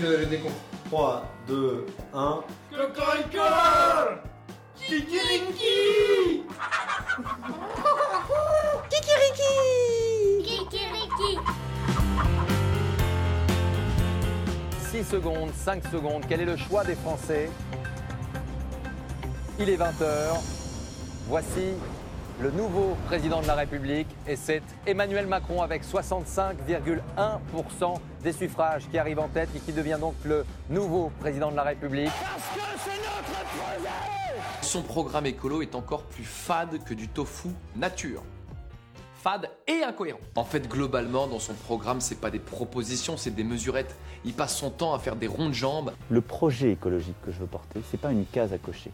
fais le, le décompte. 3, 2, 1. Cocorico Kikiriki Kikiriki 6 secondes, 5 secondes. Quel est le choix des Français? Il est 20h. Voici le nouveau président de la République et c'est Emmanuel Macron avec 65,1% des suffrages qui arrive en tête et qui devient donc le nouveau président de la République. Son programme écolo est encore plus fade que du tofu nature. Fade et incohérent. En fait, globalement, dans son programme, c'est pas des propositions, c'est des mesurettes. Il passe son temps à faire des ronds de jambes. Le projet écologique que je veux porter, c'est pas une case à cocher.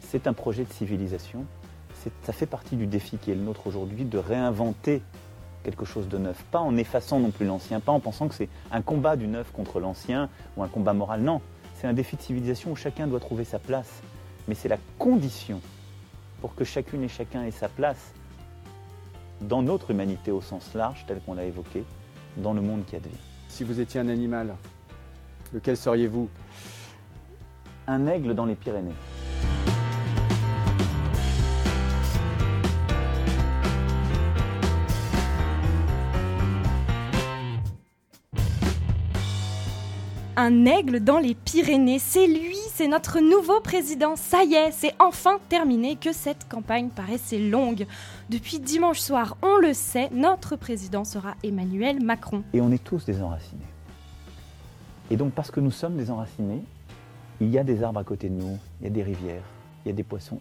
C'est un projet de civilisation. C'est- Ça fait partie du défi qui est le nôtre aujourd'hui de réinventer quelque chose de neuf. Pas en effaçant non plus l'ancien, pas en pensant que c'est un combat du neuf contre l'ancien ou un combat moral. Non, c'est un défi de civilisation où chacun doit trouver sa place. Mais c'est la condition pour que chacune et chacun ait sa place dans notre humanité au sens large, tel qu'on l'a évoqué, dans le monde qui advient. Si vous étiez un animal, lequel seriez-vous? Un aigle dans les Pyrénées. Un aigle dans les Pyrénées, c'est lui, c'est notre nouveau président. Ça y est, c'est enfin terminé que cette campagne paraissait longue. Depuis dimanche soir, on le sait, notre président sera Emmanuel Macron. Et on est tous des enracinés. Et donc parce que nous sommes des enracinés, il y a des arbres à côté de nous, il y a des rivières, il y a des poissons,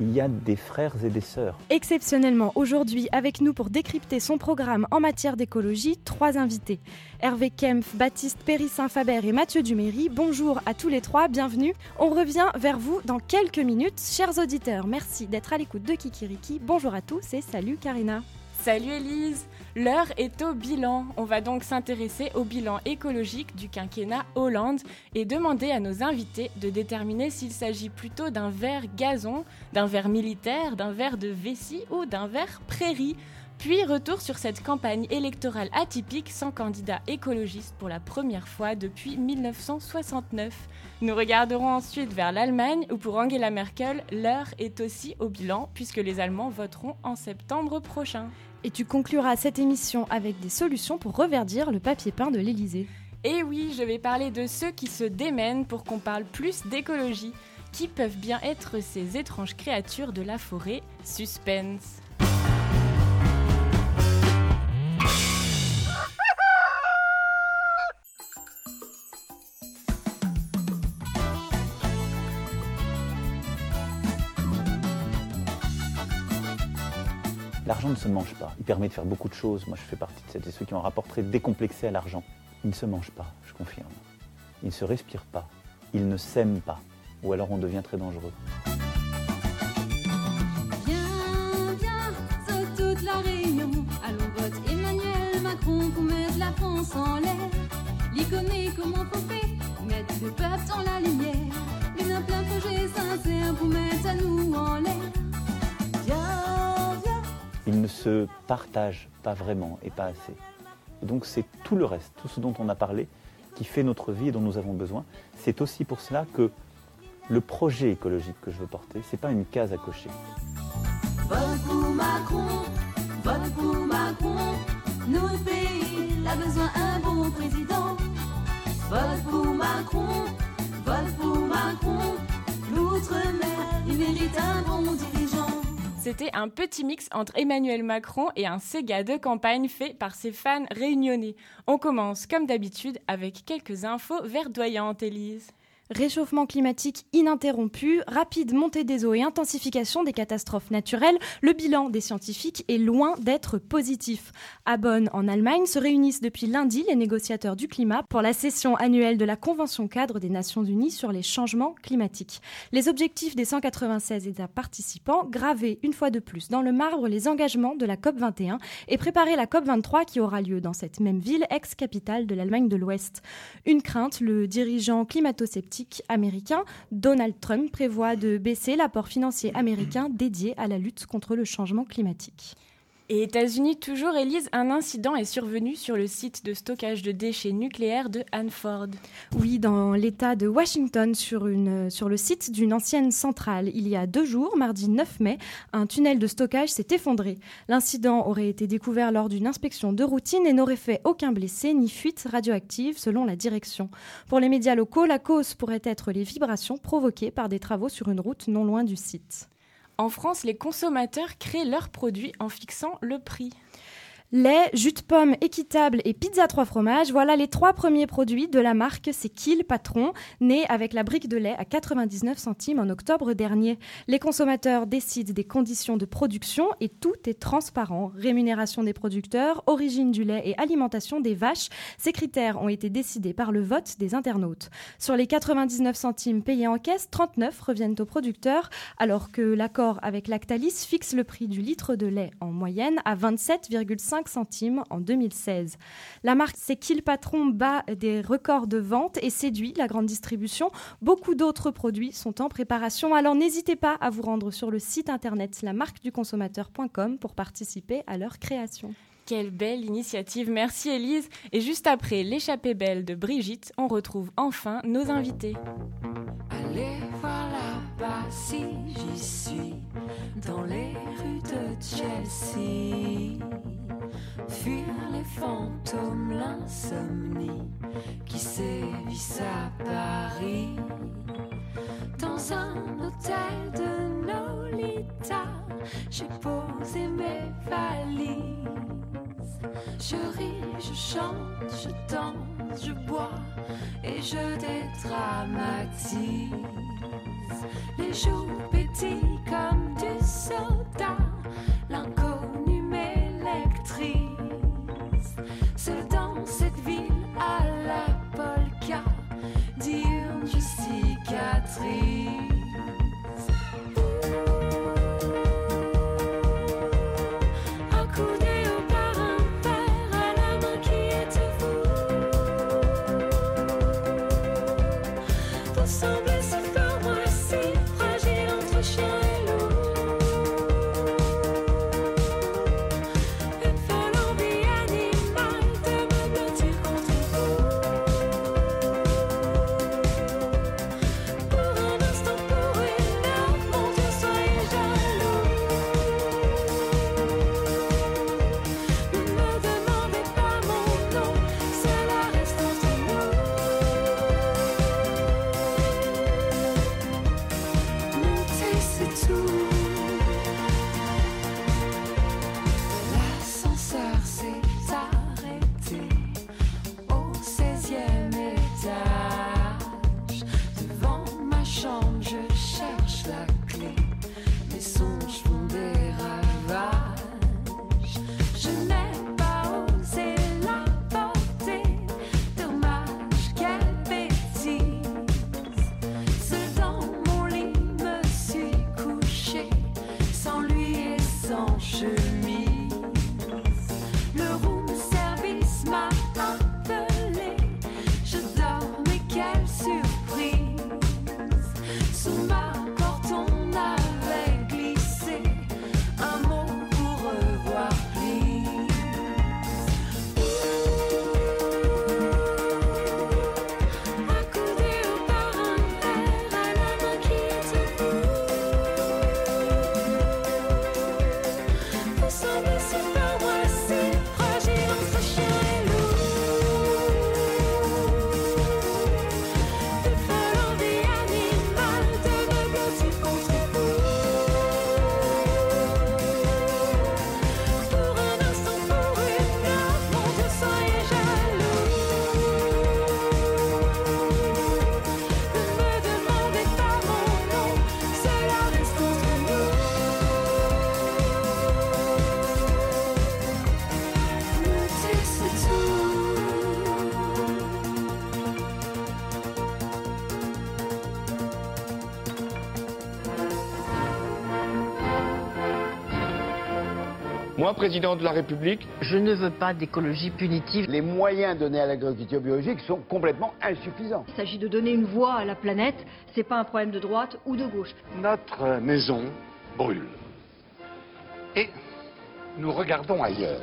il y a des frères et des sœurs. Exceptionnellement, aujourd'hui, avec nous pour décrypter son programme en matière d'écologie, trois invités. Hervé Kempf, Baptiste Péry-Saint-Faber et Mathieu Duméry, bonjour à tous les trois, bienvenue. On revient vers vous dans quelques minutes. Chers auditeurs, merci d'être à l'écoute de Kikiriki. Bonjour à tous et salut Karina. Salut Elise L'heure est au bilan. On va donc s'intéresser au bilan écologique du quinquennat Hollande et demander à nos invités de déterminer s'il s'agit plutôt d'un verre gazon, d'un verre militaire, d'un verre de vessie ou d'un verre prairie. Puis retour sur cette campagne électorale atypique sans candidat écologiste pour la première fois depuis 1969. Nous regarderons ensuite vers l'Allemagne où pour Angela Merkel, l'heure est aussi au bilan puisque les Allemands voteront en septembre prochain. Et tu concluras cette émission avec des solutions pour reverdir le papier peint de l'Élysée. Et oui, je vais parler de ceux qui se démènent pour qu'on parle plus d'écologie. Qui peuvent bien être ces étranges créatures de la forêt Suspense. L'argent ne se mange pas. Il permet de faire beaucoup de choses. Moi, je fais partie de celles et ceux qui ont un rapport très décomplexé à l'argent. Il ne se mange pas, je confirme. Il ne se respire pas. Il ne s'aime pas. Ou alors on devient très dangereux. Viens, viens, saute toute la réunion. Allons vote Emmanuel Macron pour mettre la France en l'air. L'iconé comment faut Mettre le peuple dans la lumière? Se partage pas vraiment et pas assez. Et donc c'est tout le reste, tout ce dont on a parlé, qui fait notre vie et dont nous avons besoin. C'est aussi pour cela que le projet écologique que je veux porter, c'est pas une case à cocher. Vote pour Macron, vote pour Macron. Notre pays a besoin d'un bon président. Vote pour Macron, vote pour Macron. L'outre-mer, il mérite un bon dirigeant. C'était un petit mix entre Emmanuel Macron et un Sega de campagne fait par ses fans réunionnais. On commence comme d'habitude avec quelques infos verdoyantes, Élise. Réchauffement climatique ininterrompu, rapide montée des eaux et intensification des catastrophes naturelles, le bilan des scientifiques est loin d'être positif. À Bonn, en Allemagne, se réunissent depuis lundi les négociateurs du climat pour la session annuelle de la Convention cadre des Nations Unies sur les changements climatiques. Les objectifs des 196 États participants, graver une fois de plus dans le marbre les engagements de la COP21 et préparer la COP23 qui aura lieu dans cette même ville, ex-capitale de l'Allemagne de l'Ouest. Une crainte, le dirigeant climato-sceptique américain Donald Trump prévoit de baisser l'apport financier américain dédié à la lutte contre le changement climatique. Et États-Unis, toujours, Élise, un incident est survenu sur le site de stockage de déchets nucléaires de Hanford. Oui, dans l'État de Washington, sur, sur le site d'une ancienne centrale. Il y a deux jours, mardi 9 mai, un tunnel de stockage s'est effondré. L'incident aurait été découvert lors d'une inspection de routine et n'aurait fait aucun blessé ni fuite radioactive, selon la direction. Pour les médias locaux, la cause pourrait être les vibrations provoquées par des travaux sur une route non loin du site. En France, les consommateurs créent leurs produits en fixant le prix. Lait, jus de pomme équitable et pizza trois fromages, voilà les trois premiers produits de la marque C'est Kill Patron, né avec la brique de lait à 99 centimes en octobre dernier. Les consommateurs décident des conditions de production et tout est transparent. Rémunération des producteurs, origine du lait et alimentation des vaches. Ces critères ont été décidés par le vote des internautes. Sur les 99 centimes payés en caisse, 39 reviennent aux producteurs, alors que l'accord avec Lactalis fixe le prix du litre de lait en moyenne à 27,5 centimes en 2016. La marque C'est Kill Patron bat des records de vente et séduit la grande distribution. Beaucoup d'autres produits sont en préparation, alors n'hésitez pas à vous rendre sur le site internet lamarqueduconsommateur.com pour participer à leur création. Quelle belle initiative, merci Élise. Et juste après l'échappée belle de Brigitte, on retrouve enfin nos invités. Allez si j'y suis, dans les rues de Chelsea. Fuir les fantômes, l'insomnie qui sévissent à Paris. Dans un hôtel de Nolita, j'ai posé mes valises. Je ris, je chante, je danse, je bois et je dédramatise. Les jours pétillent comme du soda, Moi, président de la République, Je ne veux pas d'écologie punitive. Les moyens donnés à l'agriculture biologique sont complètement insuffisants. Il s'agit de donner une voix à la planète, c'est pas un problème de droite ou de gauche. notre maison brûle. Et nous regardons ailleurs.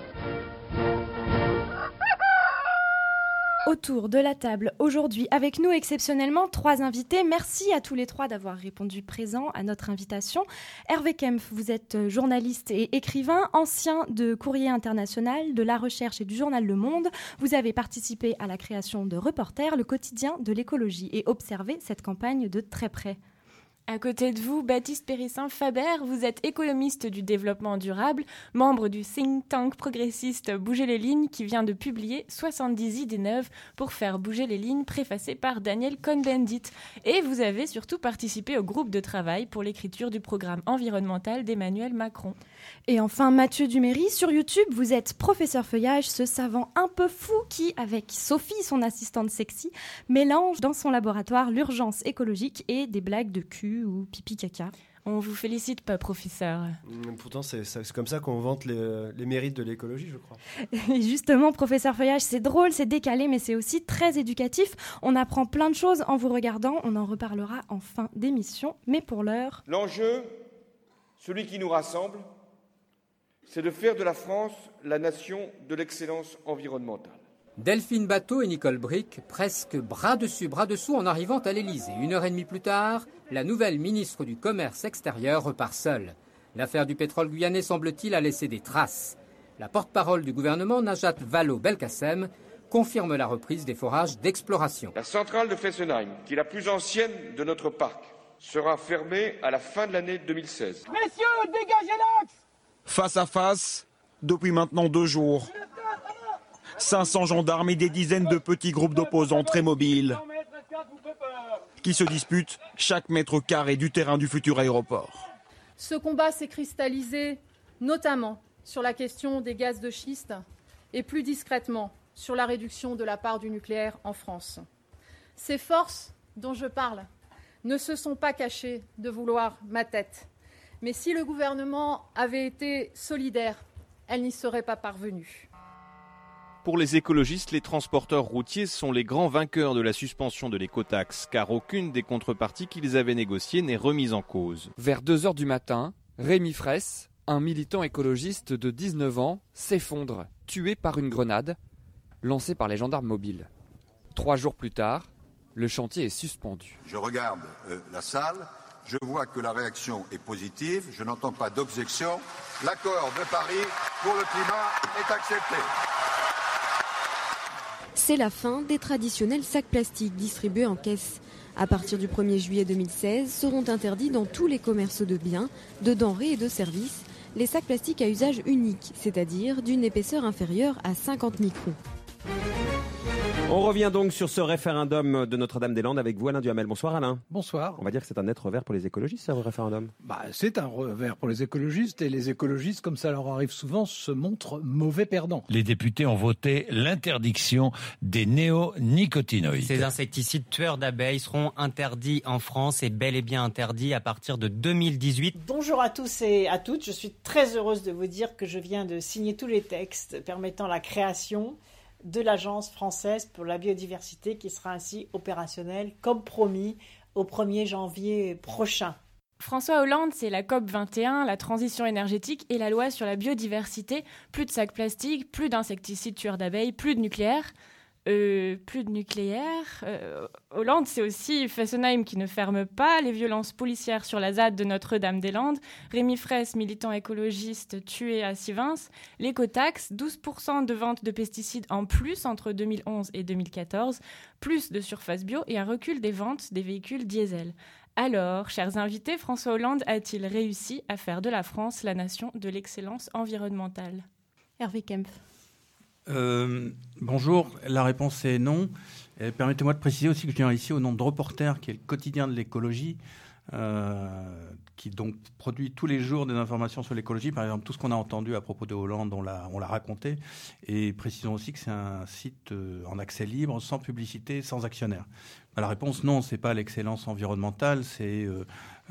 Autour de la table aujourd'hui avec nous exceptionnellement trois invités. Merci à tous les trois d'avoir répondu présent à notre invitation. Hervé Kempf, vous êtes journaliste et écrivain, ancien de Courrier International, de La Recherche et du journal Le Monde. Vous avez participé à la création de Reporter, le quotidien de l'écologie, et observé cette campagne de très près. À côté de vous, Baptiste Périssin Faber, vous êtes économiste du développement durable, membre du think tank progressiste Bouger les lignes qui vient de publier 70 idées neuves pour faire bouger les lignes, préfacé par Daniel Cohn-Bendit. Et vous avez surtout participé au groupe de travail pour l'écriture du programme environnemental d'Emmanuel Macron. Et enfin, Mathieu Duméry, sur YouTube, vous êtes professeur feuillage, ce savant un peu fou qui, avec Sophie, son assistante sexy, mélange dans son laboratoire l'urgence écologique et des blagues de cul ou pipi caca. On vous félicite pas, professeur. Mmh, Pourtant, c'est c'est comme ça qu'on vante les, les mérites de l'écologie, je crois. Et justement, professeur Feuillage, c'est drôle, c'est décalé, mais c'est aussi très éducatif. On apprend plein de choses en vous regardant. On en reparlera en fin d'émission. Mais pour l'heure, L'enjeu, celui qui nous rassemble, c'est de faire de la France la nation de l'excellence environnementale. Delphine Bateau et Nicole Brick, presque bras dessus, bras dessous en arrivant à l'Élysée. Une heure et demie plus tard, la nouvelle ministre du Commerce extérieur repart seule. L'affaire du pétrole guyanais, semble-t-il, a laissé des traces. La porte-parole du gouvernement, Najat Vallaud-Belkacem, confirme la reprise des forages d'exploration. La centrale de Fessenheim, qui est la plus ancienne de notre parc, sera fermée à la fin de l'année 2016. Messieurs, dégagez l'axe Face à face, depuis maintenant deux jours. 500 gendarmes et des dizaines de petits groupes d'opposants très mobiles qui se disputent chaque mètre carré du terrain du futur aéroport. Ce combat s'est cristallisé notamment sur la question des gaz de schiste et plus discrètement sur la réduction de la part du nucléaire en France. Ces forces dont je parle ne se sont pas cachées de vouloir ma tête. Mais si le gouvernement avait été solidaire, elle n'y serait pas parvenue. Pour les écologistes, les transporteurs routiers sont les grands vainqueurs de la suspension de l'écotaxe, car aucune des contreparties qu'ils avaient négociées n'est remise en cause. Vers 2 heures du matin, Rémi Fraisse, un militant écologiste de 19 ans, s'effondre, tué par une grenade lancée par les gendarmes mobiles. Trois jours plus tard, le chantier est suspendu. Je regarde euh, la salle, je vois que la réaction est positive, je n'entends pas d'objection. L'accord de Paris pour le climat est accepté. C'est la fin des traditionnels sacs plastiques distribués en caisse. À partir du 1er juillet 2016, seront interdits dans tous les commerces de biens, de denrées et de services les sacs plastiques à usage unique, c'est-à-dire d'une épaisseur inférieure à 50 microns. On revient donc sur ce référendum de Notre-Dame-des-Landes avec vous, Alain Duhamel. Bonsoir, Alain. Bonsoir. On va dire que c'est un net revers pour les écologistes, ce référendum. Bah, c'est un revers pour les écologistes et les écologistes, comme ça leur arrive souvent, se montrent mauvais perdants. Les députés ont voté l'interdiction des néonicotinoïdes. Ces insecticides tueurs d'abeilles seront interdits en France et bel et bien interdits à partir de 2018. Bonjour à tous et à toutes. Je suis très heureuse de vous dire que je viens de signer tous les textes permettant la création de l'Agence française pour la biodiversité qui sera ainsi opérationnelle comme promis au 1er janvier prochain. François Hollande, c'est la COP 21, la transition énergétique et la loi sur la biodiversité. Plus de sacs plastiques, plus d'insecticides tueurs d'abeilles, plus de nucléaire. Euh, plus de nucléaire. Euh, Hollande, c'est aussi Fessenheim qui ne ferme pas, les violences policières sur la ZAD de Notre-Dame-des-Landes, Rémi Fraisse, militant écologiste tué à Sivins, l'écotaxe, 12% de vente de pesticides en plus entre 2011 et 2014, plus de surface bio et un recul des ventes des véhicules diesel. Alors, chers invités, François Hollande a-t-il réussi à faire de la France la nation de l'excellence environnementale? Hervé Kempf. Euh, bonjour, la réponse est non. Et Permettez-moi de préciser aussi que je viens ici au nom de Reporter, qui est le quotidien de l'écologie, euh, qui donc produit tous les jours des informations sur l'écologie. Par exemple, tout ce qu'on a entendu à propos de Hollande, on l'a, on l'a raconté. Et précisons aussi que c'est un site euh, en accès libre, sans publicité, sans actionnaire. Bah, la réponse, non, c'est pas l'excellence environnementale, c'est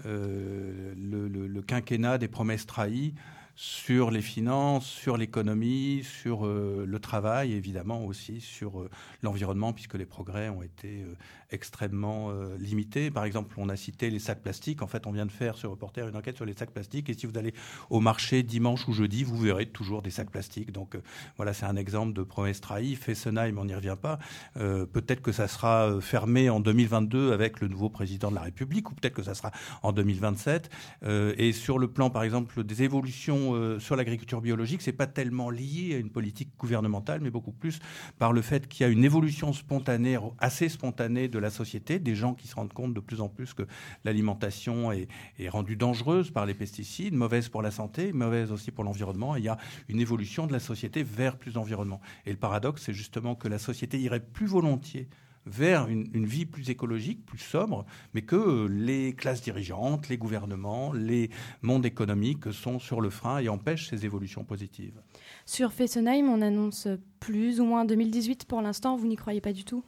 le quinquennat des promesses trahies sur les finances, sur l'économie, sur euh, le travail, évidemment aussi sur euh, l'environnement, puisque les progrès ont été euh, extrêmement limités. Par exemple, on a cité les sacs plastiques. En fait, on vient de faire sur Reporter une enquête sur les sacs plastiques. Et si vous allez au marché dimanche ou jeudi, vous verrez toujours des sacs plastiques. Donc voilà, c'est un exemple de promesse trahie. Fessenheim, on n'y revient pas. Peut-être que ça sera fermé en 2022 avec le nouveau président de la République, ou peut-être que ça sera en 2027. Euh, et sur le plan, par exemple, des évolutions euh, sur l'agriculture biologique, c'est pas tellement lié à une politique gouvernementale, mais beaucoup plus par le fait qu'il y a une évolution spontanée, assez spontanée de la société, des gens qui se rendent compte de plus en plus que l'alimentation est, est rendue dangereuse par les pesticides, mauvaise pour la santé, mauvaise aussi pour l'environnement. Il y a une évolution de la société vers plus d'environnement. Et le paradoxe, c'est justement que la société irait plus volontiers vers une, vie plus écologique, plus sobre, mais que les classes dirigeantes, les gouvernements, les mondes économiques sont sur le frein et empêchent ces évolutions positives. Sur Fessenheim, on annonce plus ou moins 2018 pour l'instant. Vous n'y croyez pas du tout?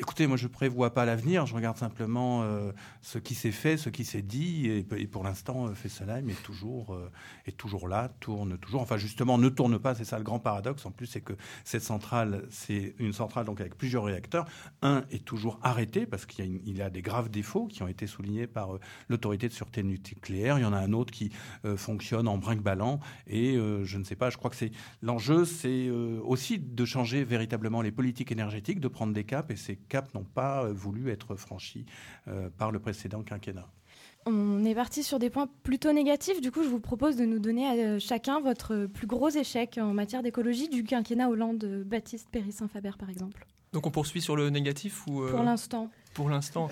Écoutez, moi je prévois pas l'avenir, je regarde simplement euh, ce qui s'est fait, ce qui s'est dit, et, pour l'instant, euh, Fessenheim est toujours, euh, est toujours là, tourne toujours. Enfin, justement, ne tourne pas, c'est ça le grand paradoxe. En plus, c'est que cette centrale, c'est une centrale donc avec plusieurs réacteurs. Un est toujours arrêté parce qu'il y, a des graves défauts qui ont été soulignés par l'autorité de sûreté nucléaire. Il y en a un autre qui fonctionne en brinque-ballant, et je ne sais pas. Je crois que c'est l'enjeu, c'est aussi de changer véritablement les politiques énergétiques, de prendre des caps, et ces caps n'ont pas euh, voulu être franchis euh, par le précédent quinquennat. On est parti sur des points plutôt négatifs. Du coup, je vous propose de nous donner à euh, chacun votre plus gros échec en matière d'écologie du quinquennat Hollande, Baptiste Péry-Saint-Faber, par exemple. Donc on poursuit sur le négatif ou euh, Pour l'instant. Pour l'instant?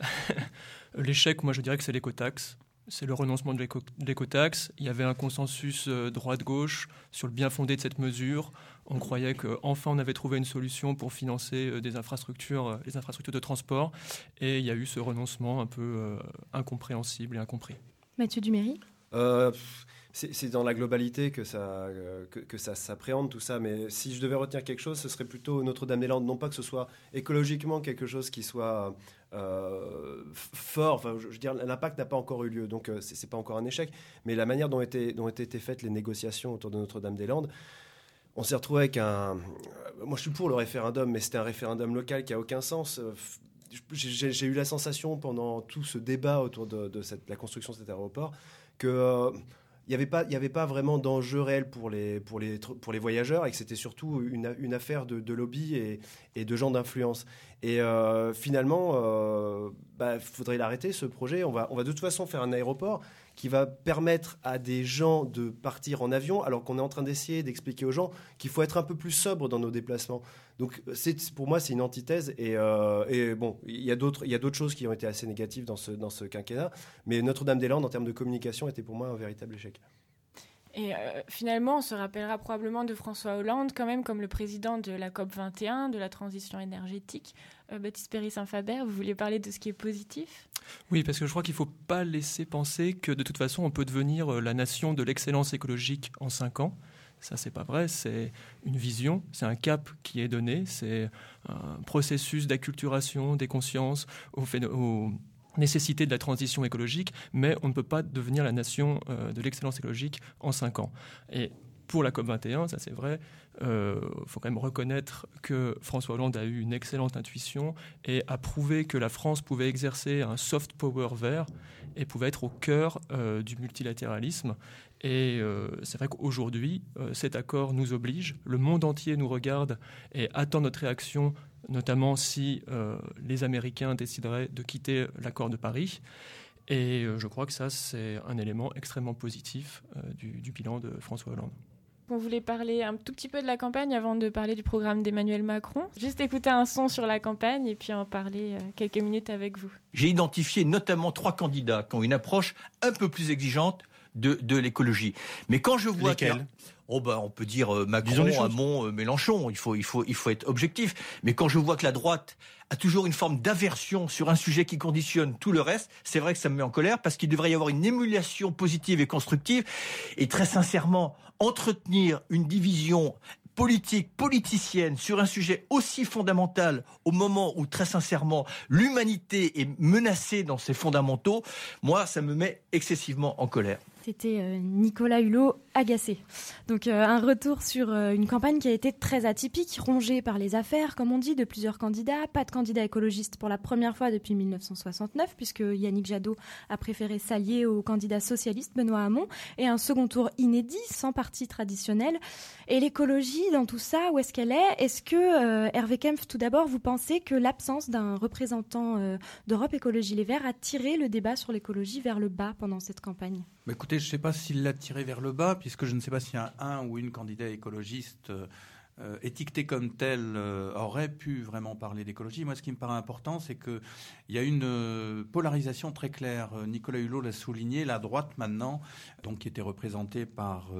L'échec, moi je dirais que c'est l'écotaxe. C'est le renoncement de l'éco- de l'écotaxe. Il y avait un consensus euh, droite-gauche sur le bien fondé de cette mesure. On croyait qu'enfin on avait trouvé une solution pour financer euh, des infrastructures, euh, les infrastructures de transport. Et il y a eu ce renoncement un peu euh, incompréhensible et incompris. Mathieu Duméry? Euh, c'est dans la globalité que ça, euh, que, ça s'appréhende tout ça, mais si je devais retenir quelque chose, ce serait plutôt Notre-Dame-des-Landes. Non pas que ce soit écologiquement quelque chose qui soit euh, fort, enfin, je, veux dire, l'impact n'a pas encore eu lieu, donc euh, c'est pas encore un échec, mais la manière dont étaient, dont étaient faites les négociations autour de Notre-Dame-des-Landes, on s'est retrouvé avec un. Moi, je suis pour le référendum, mais c'était un référendum local qui a aucun sens. Euh, J'ai eu la sensation pendant tout ce débat autour de, la construction de cet aéroport que euh, il n'y avait pas, avait pas vraiment d'enjeu réel pour les, pour les, pour les voyageurs et que c'était surtout une, une affaire de, lobby et, de gens d'influence. Et euh, finalement, il faudrait l'arrêter ce projet. On va, on va de toute façon faire un aéroport qui va permettre à des gens de partir en avion, alors qu'on est en train d'essayer d'expliquer aux gens qu'il faut être un peu plus sobre dans nos déplacements. Donc, c'est, pour moi, c'est une antithèse. Et, euh, et bon, il y a d'autres, il y a d'autres choses qui ont été assez négatives dans ce, dans ce quinquennat. Mais Notre-Dame-des-Landes, en termes de communication, était pour moi un véritable échec. Et euh, finalement, on se rappellera probablement de François Hollande, quand même, comme le président de la COP 21, de la transition énergétique. Euh, Baptiste Péry-Saint-Faber, vous vouliez parler de ce qui est positif? Oui, parce que je crois qu'il ne faut pas laisser penser que de toute façon, on peut devenir la nation de l'excellence écologique en cinq ans. Ça, c'est pas vrai. C'est une vision, c'est un cap qui est donné, c'est un processus d'acculturation des consciences aux nécessités de la transition écologique, mais on ne peut pas devenir la nation euh, de l'excellence écologique en cinq ans. Pour la COP21, ça c'est vrai, il faut quand même reconnaître que François Hollande a eu une excellente intuition et a prouvé que la France pouvait exercer un soft power vert et pouvait être au cœur euh, du multilatéralisme. Et euh, c'est vrai qu'aujourd'hui, euh, cet accord nous oblige, le monde entier nous regarde et attend notre réaction, notamment si euh, les Américains décideraient de quitter l'accord de Paris. Et euh, je crois que ça, c'est un élément extrêmement positif euh, du bilan de François Hollande. On voulait parler un tout petit peu de la campagne avant de parler du programme d'Emmanuel Macron. Juste écouter un son sur la campagne et puis en parler euh, quelques minutes avec vous. J'ai identifié notamment trois candidats qui ont une approche un peu plus exigeante de, de l'écologie. Mais quand je vois Lesquels? Oh ben, on peut dire euh, Macron. Hamon, euh, Mélenchon. Il faut, il faut, il faut être objectif. Mais quand je vois que la droite a toujours une forme d'aversion sur un sujet qui conditionne tout le reste, c'est vrai que ça me met en colère parce qu'il devrait y avoir une émulation positive et constructive. Et très sincèrement, entretenir une division politique, politicienne sur un sujet aussi fondamental au moment où très sincèrement l'humanité est menacée dans ses fondamentaux, moi ça me met excessivement en colère. C'était euh, Nicolas Hulot agacé. Donc euh, un retour sur euh, une campagne qui a été très atypique, rongée par les affaires, comme on dit, de plusieurs candidats. Pas de candidat écologiste pour la première fois depuis 1969, puisque Yannick Jadot a préféré s'allier au candidat socialiste Benoît Hamon, et un second tour inédit, sans parti traditionnel. Et l'écologie dans tout ça, où est-ce qu'elle est? Est-ce que, Hervé Kempf, tout d'abord, vous pensez que l'absence d'un représentant d'Europe Écologie Les Verts a tiré le débat sur l'écologie vers le bas pendant cette campagne? Bah, écoutez, je ne sais pas s'il l'a tiré vers le bas, puisque je ne sais pas a un ou une candidat écologiste euh, euh, étiqueté comme tel euh, aurait pu vraiment parler d'écologie. Moi, ce qui me paraît important, c'est qu'il y a une euh, polarisation très claire. Nicolas Hulot l'a souligné, la droite maintenant, donc qui était représentée par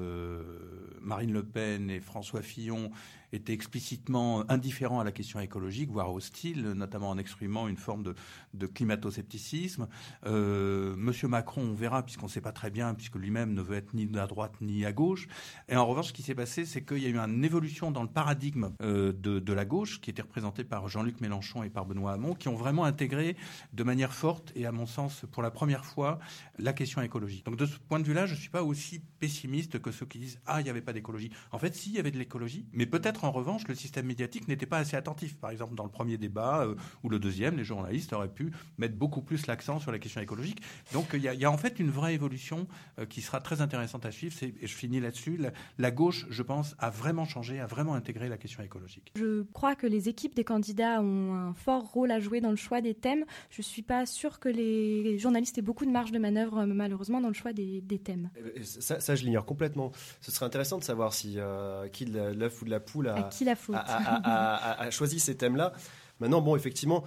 Marine Le Pen et François Fillon, était explicitement indifférent à la question écologique, voire hostile, notamment en exprimant une forme de, de climato-scepticisme. Euh, Monsieur Macron, on verra, puisqu'on ne sait pas très bien, puisque lui-même ne veut être ni à droite ni à gauche. Et en revanche, ce qui s'est passé, c'est qu'il y a eu une évolution dans le paradigme euh, de, de la gauche, qui était représenté par Jean-Luc Mélenchon et par Benoît Hamon, qui ont vraiment intégré de manière forte et, à mon sens, pour la première fois, la question écologique. Donc, de ce point de vue-là, je ne suis pas aussi pessimiste que ceux qui disent Ah, il n'y avait pas d'écologie. En fait, si, il y avait de l'écologie, mais peut-être en revanche, le système médiatique n'était pas assez attentif. Par exemple, dans le premier débat euh, ou le deuxième, les journalistes auraient pu mettre beaucoup plus l'accent sur la question écologique. Donc, il y, a- il y a en fait une vraie évolution euh, qui sera très intéressante à suivre. Et je finis là-dessus. La, la gauche, je pense, a vraiment changé, a vraiment intégré la question écologique. Je crois que les équipes des candidats ont un fort rôle à jouer dans le choix des thèmes. Je ne suis pas sûre que les journalistes aient beaucoup de marge de manœuvre, euh, malheureusement, dans le choix des, des thèmes. Et Ça, ça, je l'ignore complètement. Ce serait intéressant de savoir si euh, qui de l'œuf ou de la poule a, À qui la faute a- a- choisi ces thèmes-là. Maintenant, bon, effectivement,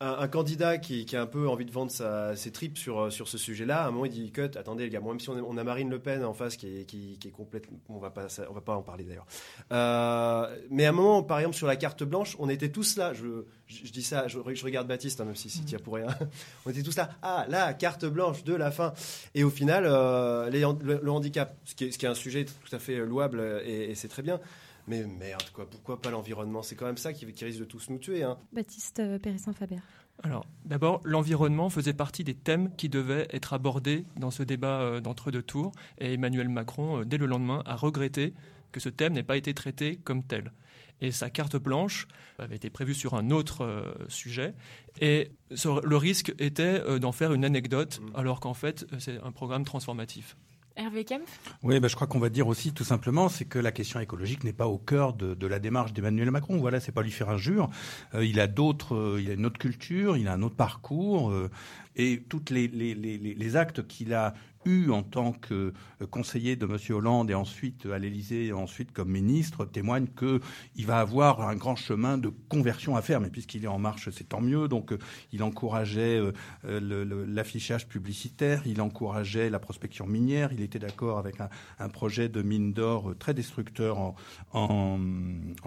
un, un candidat qui, qui a un peu envie de vendre sa- ses tripes sur, euh, sur ce sujet-là, à un moment, il dit Cut, attendez, les gars, moi, même si on a, on a Marine Le Pen en face qui est, qui, qui est complètement. On va pas, ça- on va pas en parler d'ailleurs. Euh, mais à un moment, par exemple, sur la carte blanche, on était tous là. Je, je, je dis ça, je, je regarde Baptiste, hein, même si si tu pour rien. on était tous là. Ah, la carte blanche de la fin. Et au final, euh, les le, le handicap, ce qui, est, ce qui est un sujet tout à fait louable et, et c'est très bien. Mais merde, quoi, pourquoi pas l'environnement? C'est quand même ça qui, qui risque de tous nous tuer. Hein. Baptiste euh, Périssin-Faber. Alors, d'abord, l'environnement faisait partie des thèmes qui devaient être abordés dans ce débat euh, d'entre-deux tours. Et Emmanuel Macron, euh, dès le lendemain, a regretté que ce thème n'ait pas été traité comme tel. Et sa carte blanche avait été prévue sur un autre euh, sujet. Et le risque était d'en faire une anecdote, alors qu'en fait, c'est un programme transformatif. Hervé Kempf Oui, bah, je crois qu'on va dire aussi tout simplement, c'est que la question écologique n'est pas au cœur de, la démarche d'Emmanuel Macron. Voilà, c'est pas lui faire injure. Euh, il a d'autres, euh, il a une autre culture, il a un autre parcours, euh, et toutes les, les, les- les actes qu'il a eu en tant que euh, conseiller de M. Hollande et ensuite à l'Élysée et ensuite comme ministre témoignent que il va avoir un grand chemin de conversion à faire. Mais puisqu'il est en marche, c'est tant mieux. Donc euh, il encourageait euh, l'affichage publicitaire, il encourageait la prospection minière, il était d'accord avec un, projet de mine d'or très destructeur en,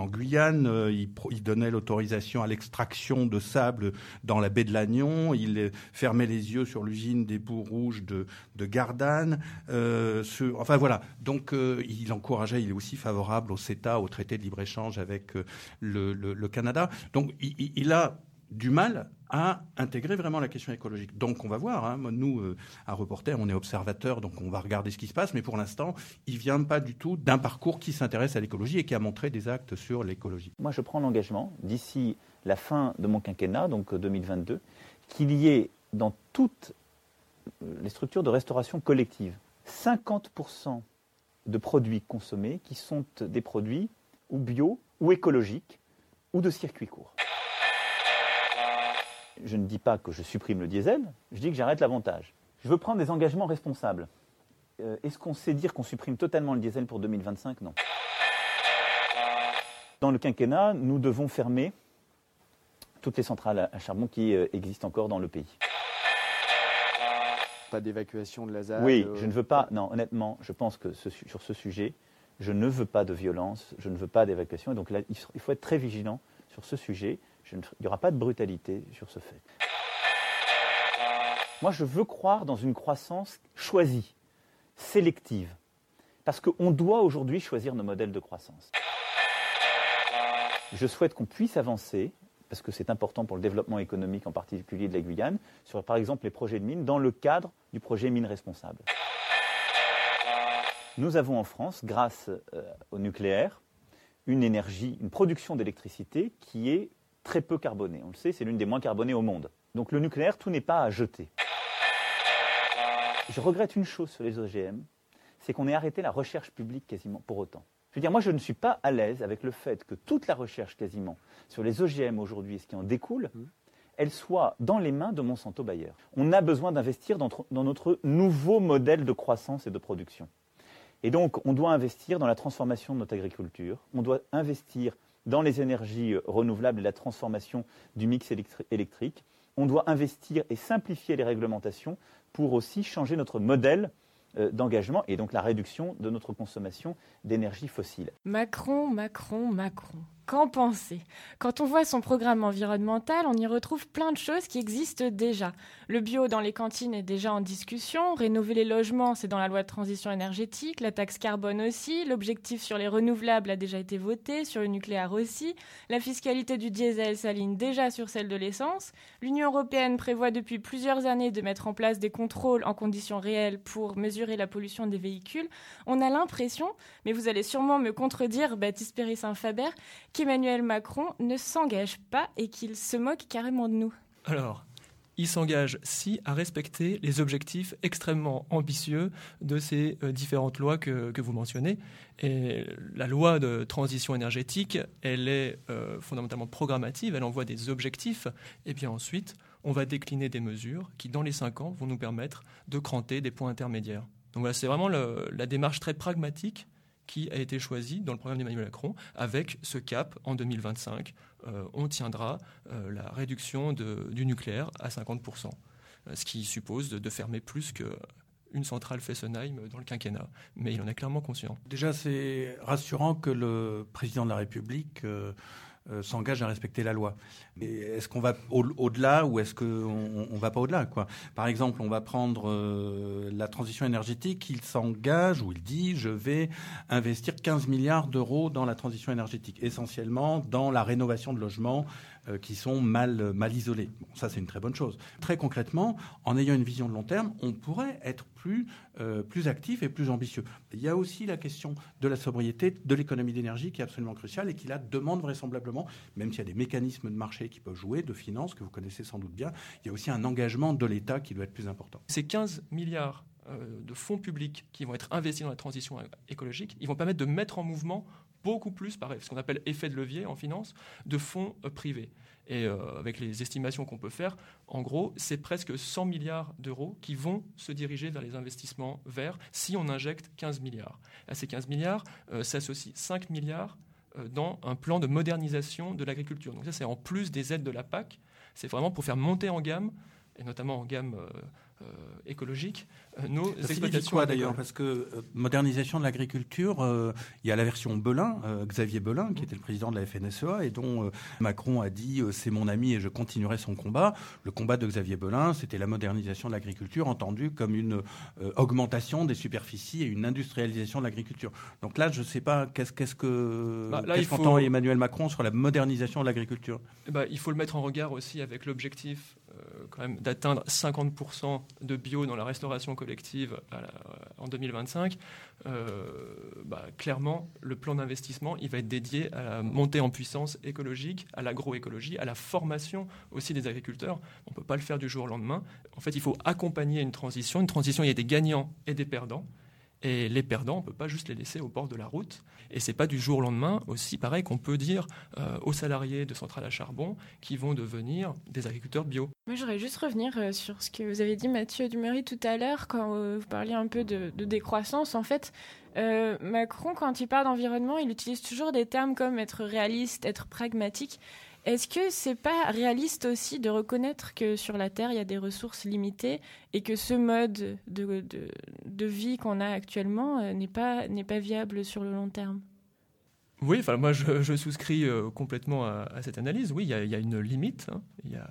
Guyane. Il, donnait l'autorisation à l'extraction de sable dans la baie de Lannion. Il fermait les yeux sur l'usine des bouts rouges de, de. Euh, sur- enfin voilà. Donc euh, il encourageait, il est aussi favorable au CETA, au traité de libre-échange avec euh, le, Canada. Donc il, a du mal à intégrer vraiment la question écologique. Donc on va voir, hein. Nous, euh, à Reporter, on est observateurs, donc on va regarder ce qui se passe, mais pour l'instant, il vient pas du tout d'un parcours qui s'intéresse à l'écologie et qui a montré des actes sur l'écologie. Moi, je prends l'engagement, d'ici la fin de mon quinquennat, donc euh, 2022, qu'il y ait dans toutes euh, les structures de restauration collective 50% de produits consommés qui sont des produits ou bio ou écologiques ou de circuit court. Je ne dis pas que je supprime le diesel, je dis que j'arrête l'avantage. Je veux prendre des engagements responsables. Euh, Est-ce qu'on sait dire qu'on supprime totalement le diesel pour 2025 Non. Dans le quinquennat, nous devons fermer toutes les centrales à- charbon qui euh, existent encore dans le pays. Pas d'évacuation de la ZAD Oui, euh, je ne veux pas. Non, honnêtement, je pense que ce sur ce sujet, je ne veux pas de violence, je ne veux pas d'évacuation. Et donc là, il faut être très vigilant sur ce sujet. Je ne- il n'y aura pas de brutalité sur ce fait. Moi, je veux croire dans une croissance choisie, sélective. Parce qu'on doit aujourd'hui choisir nos modèles de croissance. Je souhaite qu'on puisse avancer, parce que c'est important pour le développement économique, en particulier de la Guyane, sur par exemple les projets de mines, dans le cadre du projet Mines Responsables. Nous avons en France, grâce euh, au nucléaire, une énergie, une production d'électricité qui est très peu carbonée. On le sait, c'est l'une des moins carbonées au monde. Donc le nucléaire, tout n'est pas à jeter. Je regrette une chose sur les OGM, c'est qu'on ait arrêté la recherche publique quasiment pour autant. Je veux dire, moi, je ne suis pas à l'aise avec le fait que toute la recherche quasiment sur les OGM aujourd'hui et ce qui en découle, elle soit dans les mains de Monsanto Bayer. On a besoin d'investir dans, dans notre nouveau modèle de croissance et de production. Et donc, on doit investir dans la transformation de notre agriculture, on doit investir dans les énergies euh, renouvelables et la transformation du mix électri- électrique, on doit investir et simplifier les réglementations pour aussi changer notre modèle d'engagement et donc la réduction de notre consommation d'énergie fossile. Macron, Macron, Macron. Qu'en penser. Quand on voit son programme environnemental, on y retrouve plein de choses qui existent déjà. Le bio dans les cantines est déjà en discussion, rénover les logements, c'est dans la loi de transition énergétique, la taxe carbone aussi, l'objectif sur les renouvelables a déjà été voté, sur le nucléaire aussi, la fiscalité du diesel s'aligne déjà sur celle de l'essence, l'Union européenne prévoit depuis plusieurs années de mettre en place des contrôles en conditions réelles pour mesurer la pollution des véhicules. On a l'impression, mais vous allez sûrement me contredire, Baptiste Péry-Saint-Faber, qu'Emmanuel Macron ne s'engage pas et qu'il se moque carrément de nous. Alors, il s'engage, si, à respecter les objectifs extrêmement ambitieux de ces euh, différentes lois que, vous mentionnez. Et la loi de transition énergétique, elle est euh, fondamentalement programmative, elle envoie des objectifs, et bien ensuite, on va décliner des mesures qui, dans les cinq ans, vont nous permettre de cranter des points intermédiaires. Donc voilà, c'est vraiment la démarche très pragmatique qui a été choisie dans le programme d'Emmanuel Macron, avec ce cap en 2025. euh, on tiendra euh, la réduction du nucléaire à 50%, euh, ce qui suppose de, fermer plus qu'une centrale Fessenheim dans le quinquennat. Mais il en est clairement conscient. Déjà, c'est rassurant que le président de la République euh, s'engage à respecter la loi. Est-ce qu'on va au- au-delà ou est-ce qu'on ne va pas au-delà Par exemple, on va prendre euh, la transition énergétique. Il s'engage ou il dit je vais investir 15 milliards d'euros dans la transition énergétique, essentiellement dans la rénovation de logements qui sont mal, mal isolés. Ça, c'est une très bonne chose. Très concrètement, en ayant une vision de long terme, on pourrait être plus, euh, plus actif et plus ambitieux. Il y a aussi la question de la sobriété, de l'économie d'énergie qui est absolument cruciale et qui la demande vraisemblablement, même s'il y a des mécanismes de marché qui peuvent jouer, de finances que vous connaissez sans doute bien, il y a aussi un engagement de l'État qui doit être plus important. Ces 15 milliards euh, de fonds publics qui vont être investis dans la transition écologique, ils vont permettre de mettre en mouvement beaucoup plus, par ce qu'on appelle effet de levier en finance, de fonds euh, privés. Et euh, avec les estimations qu'on peut faire, en gros, c'est presque 100 milliards d'euros qui vont se diriger vers les investissements verts si on injecte 15 milliards. À ces 15 milliards euh, s'associent 5 milliards dans un plan de modernisation de l'agriculture. Donc ça, c'est en plus des aides de la PAC. C'est vraiment pour faire monter en gamme, et notamment en gamme euh, euh, écologique, euh, nos Ça exploitations quoi d'ailleurs Parce que euh, modernisation de l'agriculture, il y a la version Belin, Xavier Belin, qui était le président de la FNSEA, et dont Macron a dit c'est mon ami et je continuerai son combat. Le combat de Xavier Belin, c'était la modernisation de l'agriculture, entendue comme une augmentation des superficies et une industrialisation de l'agriculture. Donc là, je ne sais pas qu'est-ce qu'est-ce que Bah, là, faut- Emmanuel Macron sur la modernisation de l'agriculture? Eh ben, il faut le mettre en regard aussi avec l'objectif quand même d'atteindre 50% de bio dans la restauration collective la- en 2025. Euh, bah, clairement, le plan d'investissement, il va être dédié à la montée en puissance écologique, à l'agroécologie, à la formation aussi des agriculteurs. On ne peut pas le faire du jour au lendemain. En fait, il faut accompagner une transition. Une transition, il y a des gagnants et des perdants. Et les perdants, on ne peut pas juste les laisser au bord de la route. Et c'est pas du jour au lendemain aussi pareil qu'on peut dire euh, aux salariés de centrales à charbon qui vont devenir des agriculteurs bio. Moi, j'aurais juste revenir euh, sur ce que vous avez dit, Mathieu Dumery, tout à l'heure, quand euh, vous parliez un peu de, décroissance. En fait, Macron, quand il parle d'environnement, il utilise toujours des termes comme être réaliste, être pragmatique. Est-ce que c'est pas réaliste aussi de reconnaître que sur la Terre, il y a des ressources limitées et que ce mode de, de, vie qu'on a actuellement euh, n'est pas, pas viable sur le long terme? Oui, enfin moi je, souscris euh, complètement à, cette analyse. Oui, il y a, une limite, hein. il y a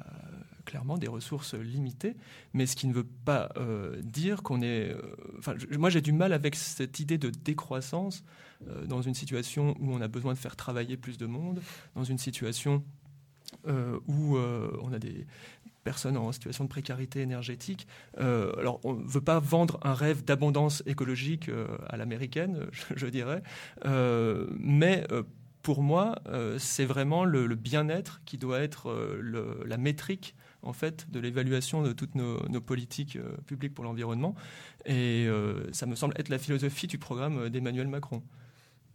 clairement des ressources limitées, mais ce qui ne veut pas euh, dire qu'on est. euh, moi j'ai du mal avec cette idée de décroissance euh, dans une situation où on a besoin de faire travailler plus de monde, dans une situation euh, où euh, on a des personnes en situation de précarité énergétique. Euh, alors, on ne veut pas vendre un rêve d'abondance écologique euh, à l'américaine, je, dirais, Euh, mais euh, pour moi, euh, c'est vraiment le, bien-être qui doit être euh, la métrique en fait de l'évaluation de toutes nos, politiques euh, publiques pour l'environnement. Et euh, ça me semble être la philosophie du programme euh, d'Emmanuel Macron.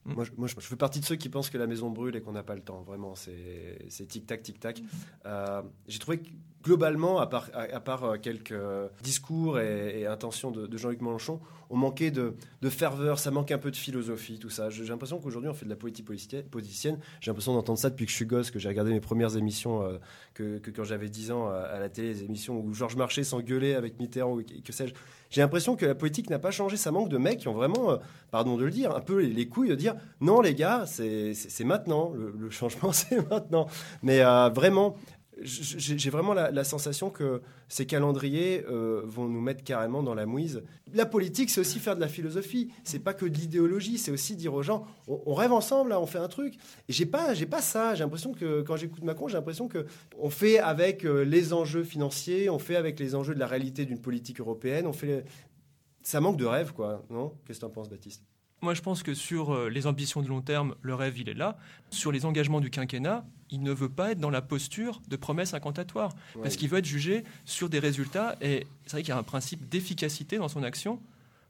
Moi, je, moi, je- je fais partie de ceux qui pensent que la maison brûle et qu'on n'a pas le temps. Vraiment, c'est tic-tac, tic-tac. Euh, J'ai trouvé que, globalement, à part, euh, quelques euh, discours et, intentions de, Jean-Luc Mélenchon, on manquait de, ferveur, ça manque un peu de philosophie, tout ça. J'ai l'impression qu'aujourd'hui, on fait de la politique politicienne. J'ai l'impression d'entendre ça depuis que je suis gosse, que j'ai regardé mes premières émissions, euh, que, quand j'avais 10 ans à, la télé, les émissions où Georges Marchais s'engueulait avec Mitterrand, ou que, sais-je. J'ai l'impression que la politique n'a pas changé. Ça manque de mecs qui ont vraiment, pardon de le dire, un peu les, les couilles de dire non, les gars, c'est maintenant. Le, changement, c'est maintenant. Mais vraiment, j'ai vraiment la, sensation que ces calendriers euh, vont nous mettre carrément dans la mouise. La politique, c'est aussi faire de la philosophie. C'est pas que de l'idéologie. C'est aussi dire aux gens, on, rêve ensemble, on fait un truc. Et j'ai pas, j'ai pas ça. J'ai l'impression que quand j'écoute Macron, j'ai l'impression que on fait avec euh, les enjeux financiers, on fait avec les enjeux de la réalité d'une politique européenne. On fait, ça manque de rêve, quoi. Non? Qu'est-ce que tu en penses, Baptiste? Moi, je pense que sur euh, les ambitions de long terme, le rêve, il est là. Sur les engagements du quinquennat, il ne veut pas être dans la posture de promesse incantatoire. Ouais. Parce qu'il veut être jugé sur des résultats. Et c'est vrai qu'il y a un principe d'efficacité dans son action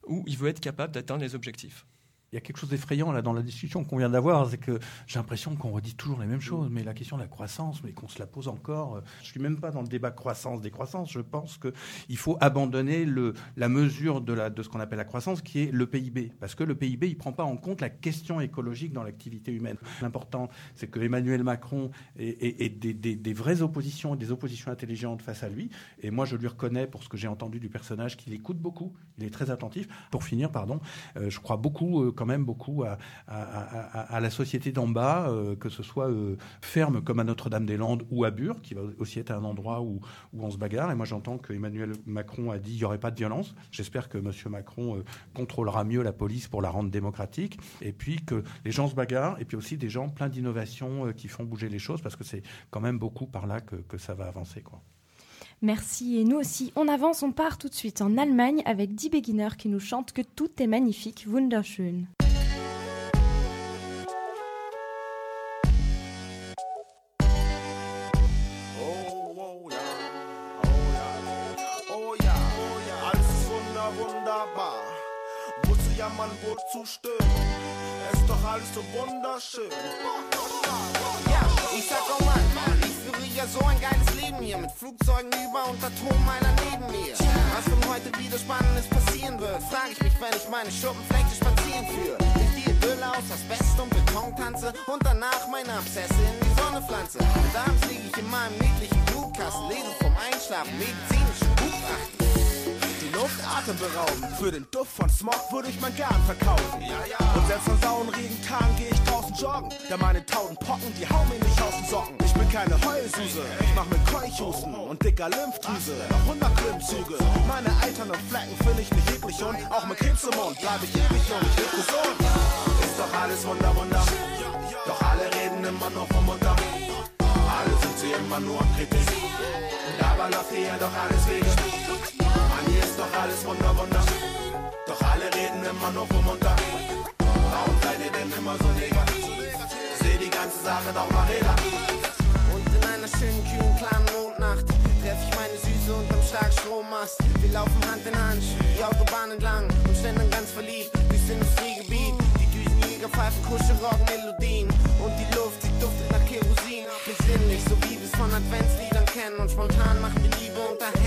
où il veut être capable d'atteindre les objectifs. Il y a quelque chose d'effrayant là dans la discussion qu'on vient d'avoir, c'est que j'ai l'impression qu'on redit toujours les mêmes choses, mais la question de la croissance, mais qu'on se la pose encore. Je suis même pas dans le débat croissance décroissance. Je pense que il faut abandonner le, la mesure de, la, de ce qu'on appelle la croissance, qui est le PIB, parce que le PIB il prend pas en compte la question écologique dans l'activité humaine. L'important, c'est que Emmanuel Macron ait, ait- ait des, des- des vraies oppositions, des oppositions intelligentes face à lui. Et moi, je lui reconnais pour ce que j'ai entendu du personnage qu'il écoute beaucoup, il est très attentif. Pour finir, pardon, euh, je crois beaucoup, euh, quand même beaucoup à, la société d'en bas, euh, que ce soit euh, ferme comme à Notre-Dame-des-Landes ou à Bure, qui va aussi être un endroit où, où on se bagarre. Et moi, j'entends que Emmanuel Macron a dit qu'il n'y aurait pas de violence. J'espère que M. Macron euh, contrôlera mieux la police pour la rendre démocratique. Et puis que les gens se bagarrent. Et puis aussi des gens pleins d'innovations qui font bouger les choses, parce que c'est quand même beaucoup par là que, que ça va avancer. Quoi. Merci. Et nous aussi. On avance, on part tout de suite en Allemagne avec 10 beginners qui nous chantent que tout est magnifique, wunderschön. Ja so ein geiles Leben hier mit Flugzeugen über und Atommeiler neben mir. Was von heute wieder Spannendes passieren wird, frage ich mich, wenn ich meine Schuppenflechte spazieren führe. Ich die Idylle aus Asbest und Beton tanze und danach meine Abszesse in die Sonne pflanze. Und abends liege ich in meinem niedlichen Blutkasten, lese vom Einschlafen medizinischen Gutachten. Luft atemberaubend. Für den Duft von Smog würde ich mein Garn verkaufen. Und selbst an sauen Regentagen gehe ich draußen joggen. Ja, meine tausend Pocken, die hauen mir nicht aus den Socken. Ich bin keine Heulsuse, ich mach mit Keuchhusten und dicker Lymphdrüse. Noch 100 Klimmzüge. Meine alternden Flecken finde ich nicht eklig und auch mit Krebs im Mund bleib ich ewig jung. Ich lebe gesund. Ist doch alles wunder, wunder. Doch alle reden immer nur vom Mutter. Alle sind sie immer nur am Kritik. Dabei läuft hier doch alles wegen. Doch alles wunder, wunder. Doch alle reden immer nur vom Unter. Warum seid ihr denn immer so negativ? Seh die ganze Sache doch mal relativ. Und in einer schönen, kühlen, klaren Mondnacht treff ich meine Süße unterm Starkstrommast. Wir laufen Hand in Hand, die Autobahn entlang und schlendern ganz verliebt durchs Industriegebiet. Die Düsenjäger pfeifen Kuschelrock-Melodien und die Luft, sie duftet nach Kerosin. Besinnlich, so wie wir's von Adventsliedern kennen und spontan machen wir Liebe unter.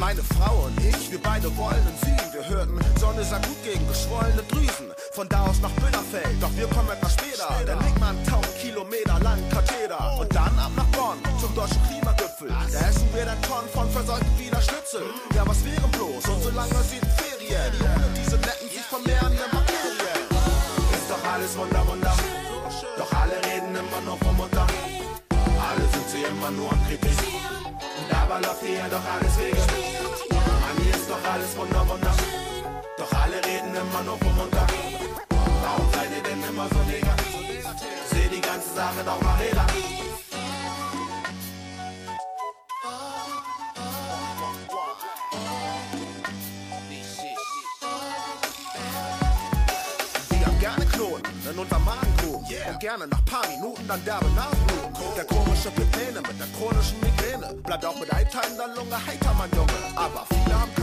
Meine Frau und ich, wir beide wollen in Süden. Wir hörten, Sonne sei gut gegen geschwollene Drüsen. Von da aus nach Böderfeld, doch wir kommen etwas später. Dann liegt man 1000 Kilometer lang Katheter. Und dann ab nach Bonn zum deutschen Klimagipfel. Da essen wir dann Tonnen von verseuchten Wiener Schnitzel. Ja, was wäre bloß? Und solange sind Ferien, die ohne diese netten sich vermehrenden Bakterien. Ist doch alles wunder, wunder. Doch alle reden immer nur vom Mutter. Alle sind sie immer nur am Kritik. Und dabei läuft hier doch alles wegen doch alles wunder, wunder. Doch alle reden immer nur vom Montag. Warum seid ihr denn immer so negativ? Seh die ganze Sache doch mal relativ. in unserem Magengrub yeah. Und gerne nach paar Minuten dann derbe Nasenbluten cool. Der komische Pipene mit der chronischen Migräne Bleibt auch mit Eitern in der Lunge heiter, mein Junge Aber viele haben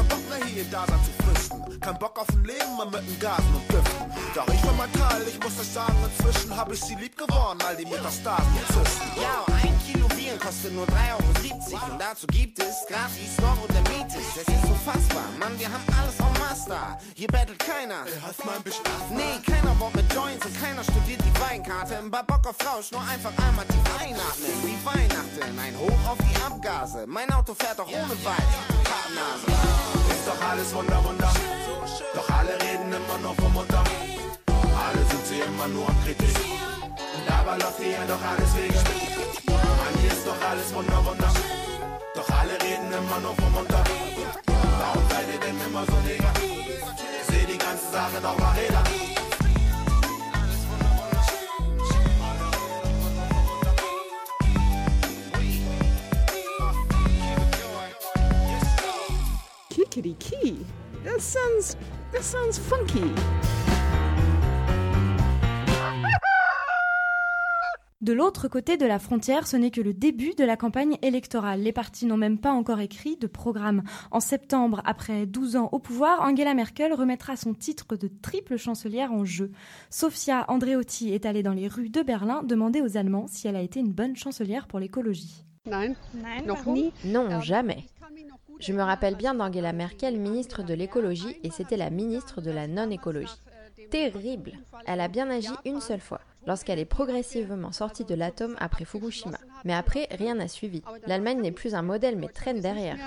Bock mehr hier ihr Dasein zu fristen. Kein Bock auf ein Leben mehr mit den Gasen und Düften. Doch ich für mein Teil, ich muss euch sagen, inzwischen hab ich sie lieb geworden, all die Metastasen und Zysten. Ja, ein Kilo Viren kostet nur 3,70 Euro. Und dazu gibt es gratis noch und der Mietes. Es ist unfassbar, Mann, wir haben alles en Master. Hier bettelt keiner. Hast mal ein bisschen Nee, keiner baut mit Joints und keiner studiert die Weinkarte. Bei Bock auf Rausch nur einfach einmal tief einatmen. Wie Weihnachten, ein Hoch auf die Abgase. Mein Auto fährt auch ohne Weiß. Pappnase. Doch alles Wunder, Wunder. Doch alle reden immer nur vom Mutter. Alle sind sie immer nur am Kritik. Dabei läuft hier doch alles wegen. Mann, hier ist doch alles Wunder, Wunder. Doch alle reden immer nur vom Mutter. Warum seid ihr denn immer so negativ? Seh die ganze Sache doch mal Räder. Kikiriki. That sounds that sounds funky. De l'autre côté de la frontière, ce n'est que le début de la campagne électorale. Les partis n'ont même pas encore écrit de programme. En septembre, après 12 ans au pouvoir, Angela Merkel remettra son titre de triple chancelière en jeu. Sofia Andreotti est allée dans les rues de Berlin demander aux Allemands si elle a été une bonne chancelière pour l'écologie. Non, jamais. Je me rappelle bien d'Angela Merkel, ministre de l'écologie, et c'était la ministre de la non-écologie. Terrible. Elle a bien agi une seule fois, lorsqu'elle est progressivement sortie de l'atome après Fukushima. Mais après, rien n'a suivi. L'Allemagne n'est plus un modèle, mais traîne derrière.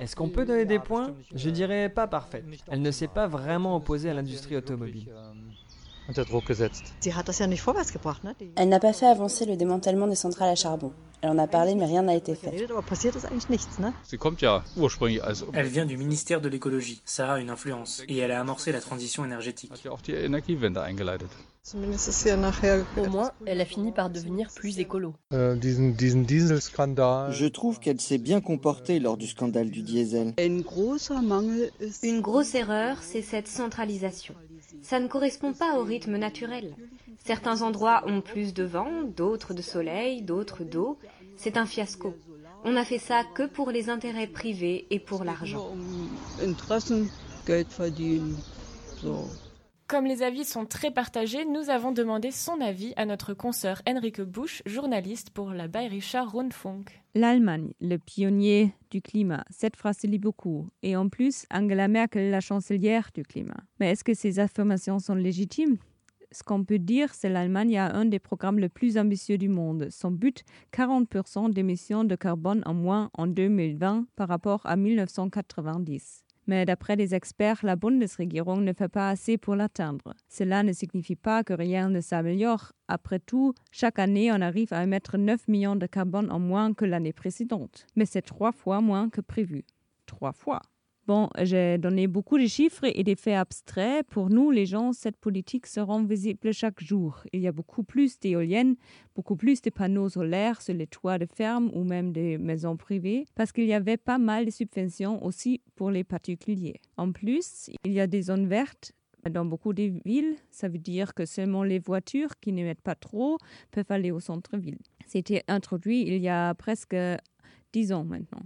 Est-ce qu'on peut donner des points? Je dirais pas parfaite. Elle ne s'est pas vraiment opposée à l'industrie automobile. Unter Druck gesetzt. Elle n'a pas fait avancer le démantèlement des centrales à charbon. Elle en a parlé, mais rien n'a été fait. Elle vient du ministère de l'écologie. Ça a une influence. Et elle a amorcé la transition énergétique. eingeleitet. Au moins, elle a fini par devenir plus écolo. Je trouve qu'elle s'est bien comportée lors du scandale du diesel. Une grosse erreur, c'est cette centralisation. Ça ne correspond pas au rythme naturel. Certains endroits ont plus de vent, d'autres de soleil, d'autres d'eau. C'est un fiasco. On a fait ça que pour les intérêts privés et pour l'argent. Comme les avis sont très partagés, nous avons demandé son avis à notre consoeur Henrike Busch, journaliste pour la Bayerischer Rundfunk. L'Allemagne, le pionnier du climat, cette phrase se lit beaucoup. Et en plus, Angela Merkel, la chancelière du climat. Mais est-ce que ces affirmations sont légitimes? Ce qu'on peut dire, c'est l'Allemagne a un des programmes les plus ambitieux du monde. Son but, 40% d'émissions de carbone en moins en 2020 par rapport à 1990. Mais d'après les experts, la Bundesregierung ne fait pas assez pour l'atteindre. Cela ne signifie pas que rien ne s'améliore. Après tout, chaque année, on arrive à émettre 9 millions de carbone en moins que l'année précédente. Mais c'est trois fois moins que prévu. Trois fois. Bon, j'ai donné beaucoup de chiffres et des faits abstraits. Pour nous, les gens, cette politique se rend visible chaque jour. Il y a beaucoup plus d'éoliennes, beaucoup plus de panneaux solaires sur les toits de fermes ou même des maisons privées, parce qu'il y avait pas mal de subventions aussi pour les particuliers. En plus, il y a des zones vertes dans beaucoup de villes, ça veut dire que seulement les voitures qui n'émettent pas trop peuvent aller au centre-ville. C'était introduit il y a presque dix ans maintenant.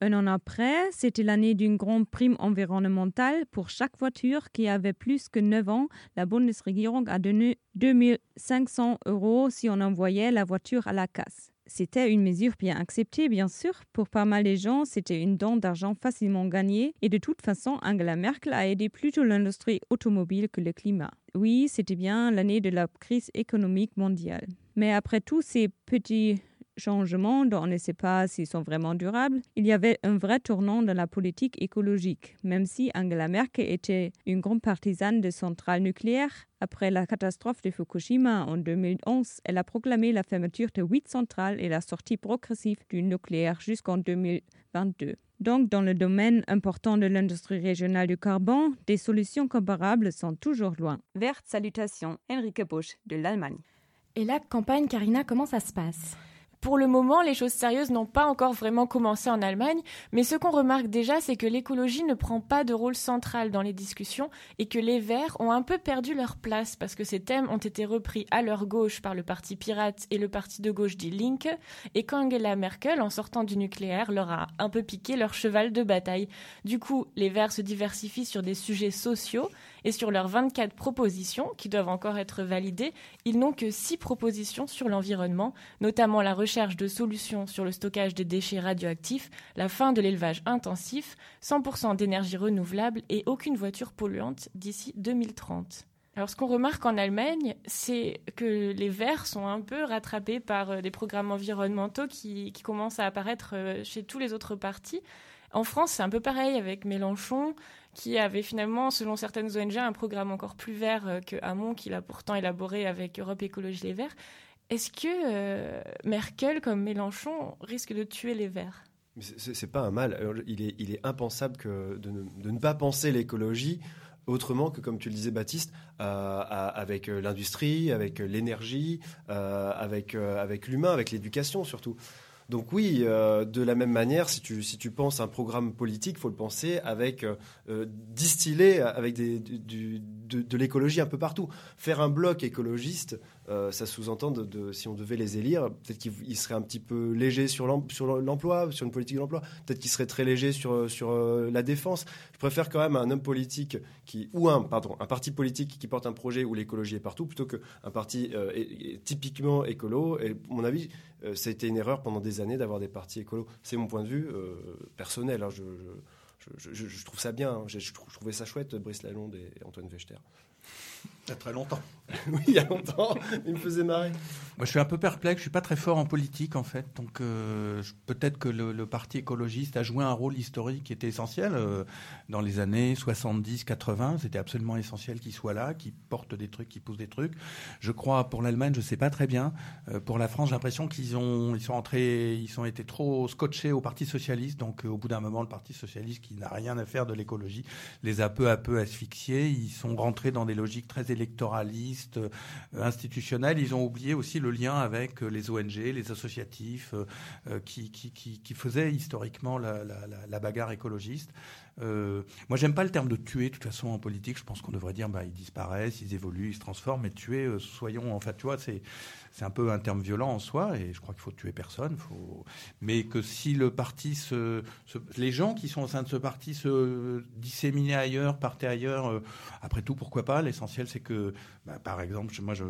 Un an après, c'était l'année d'une grande prime environnementale pour chaque voiture qui avait plus que 9 ans. La Bundesregierung a donné 2500 euros si on envoyait la voiture à la casse. C'était une mesure bien acceptée, bien sûr. Pour pas mal de gens, c'était une dent d'argent facilement gagnée. Et de toute façon, Angela Merkel a aidé plutôt l'industrie automobile que le climat. Oui, c'était bien l'année de la crise économique mondiale. Mais après tous ces petits changements dont on ne sait pas s'ils sont vraiment durables, il y avait un vrai tournant dans la politique écologique, même si Angela Merkel était une grande partisane de centrales nucléaires. Après la catastrophe de Fukushima en 2011, elle a proclamé la fermeture de huit centrales et la sortie progressive du nucléaire jusqu'en 2022. Donc, dans le domaine important de l'industrie régionale du carbone, des solutions comparables sont toujours loin. Verte salutation, Enrique Busch de l'Allemagne. Et la campagne, Karina, comment ça se passe? Pour le moment, les choses sérieuses n'ont pas encore vraiment commencé en Allemagne, mais ce qu'on remarque déjà, c'est que l'écologie ne prend pas de rôle central dans les discussions et que les Verts ont un peu perdu leur place parce que ces thèmes ont été repris à leur gauche par le parti pirate et le parti de gauche Die Linke et qu'Angela Merkel, en sortant du nucléaire, leur a un peu piqué leur cheval de bataille. Du coup, les Verts se diversifient sur des sujets sociaux et sur leurs 24 propositions, qui doivent encore être validées, ils n'ont que 6 propositions sur l'environnement, notamment la recherche de solutions sur le stockage des déchets radioactifs, la fin de l'élevage intensif, 100% d'énergie renouvelable et aucune voiture polluante d'ici 2030. Alors, ce qu'on remarque en Allemagne, c'est que les Verts sont un peu rattrapés par euh, des programmes environnementaux qui, qui commencent à apparaître euh, chez tous les autres partis. En France, c'est un peu pareil avec Mélenchon, qui avait finalement, selon certaines ONG, un programme encore plus vert euh, que Hamon, qu'il a pourtant élaboré avec Europe Écologie Les Verts. Est-ce que euh, Merkel, comme Mélenchon, risque de tuer les Verts? C'est pas un mal. Il est, il est impensable de, ne, de ne pas penser l'écologie autrement que, comme tu le disais, Baptiste, euh, avec l'industrie, avec l'énergie, avec, avec l'humain, avec l'éducation surtout. Donc oui, euh, de la même manière, si tu, si tu penses un programme politique, il faut le penser avec euh, distiller avec de l'écologie un peu partout. Faire un bloc écologiste, euh, ça sous-entend de, si on devait les élire, peut-être qu'il serait un petit peu léger sur l'emploi, sur une politique de l'emploi. Peut-être qu'il serait très léger sur, sur euh, la défense. Je préfère quand même un homme politique qui, ou un, pardon, un parti politique qui porte un projet où l'écologie est partout, plutôt qu'un parti euh, typiquement écolo. Et à mon avis, euh, ça a été une erreur pendant des années d'avoir des partis écolos. C'est mon point de vue euh, personnel. Hein, je, trouve ça bien. Hein. Je, trouvais ça chouette, Brice Lalonde et Antoine Vechter. Il y a très longtemps. oui, il y a longtemps. Il me faisait marrer. Moi, je suis un peu perplexe. Je suis pas très fort en politique, en fait. Donc, euh, peut-être que le, le, parti écologiste a joué un rôle historique qui était essentiel euh, dans les années 70, 80. C'était absolument essentiel qu'il soit là, qu'il porte des trucs, qu'il pousse des trucs. Je crois pour l'Allemagne, je sais pas très bien. Euh, pour la France, j'ai l'impression qu'ils ont, ils sont entrés, ils ont été trop scotchés au Parti socialiste. Donc, euh, au bout d'un moment, le Parti socialiste, qui n'a rien à faire de l'écologie, les a peu à peu asphyxiés. Ils sont rentrés dans des logiques très électoralistes, euh, institutionnelles. Ils ont oublié aussi le lien avec euh, les ONG, les associatifs, euh, qui, qui, qui, faisaient historiquement la, bagarre écologiste. Euh, moi, j'aime pas le terme de tuer. De toute façon, en politique, je pense qu'on devrait dire, bah, ils disparaissent, ils évoluent, ils se transforment. Mais tuer, soyons, en fait, tu vois, c'est c'est un peu un terme violent en soi, et je crois qu'il faut tuer personne. Mais que si le parti les gens qui sont au sein de ce parti se disséminaient ailleurs, partaient ailleurs, euh, après tout, pourquoi pas? L'essentiel, c'est que, bah, par exemple, moi, je,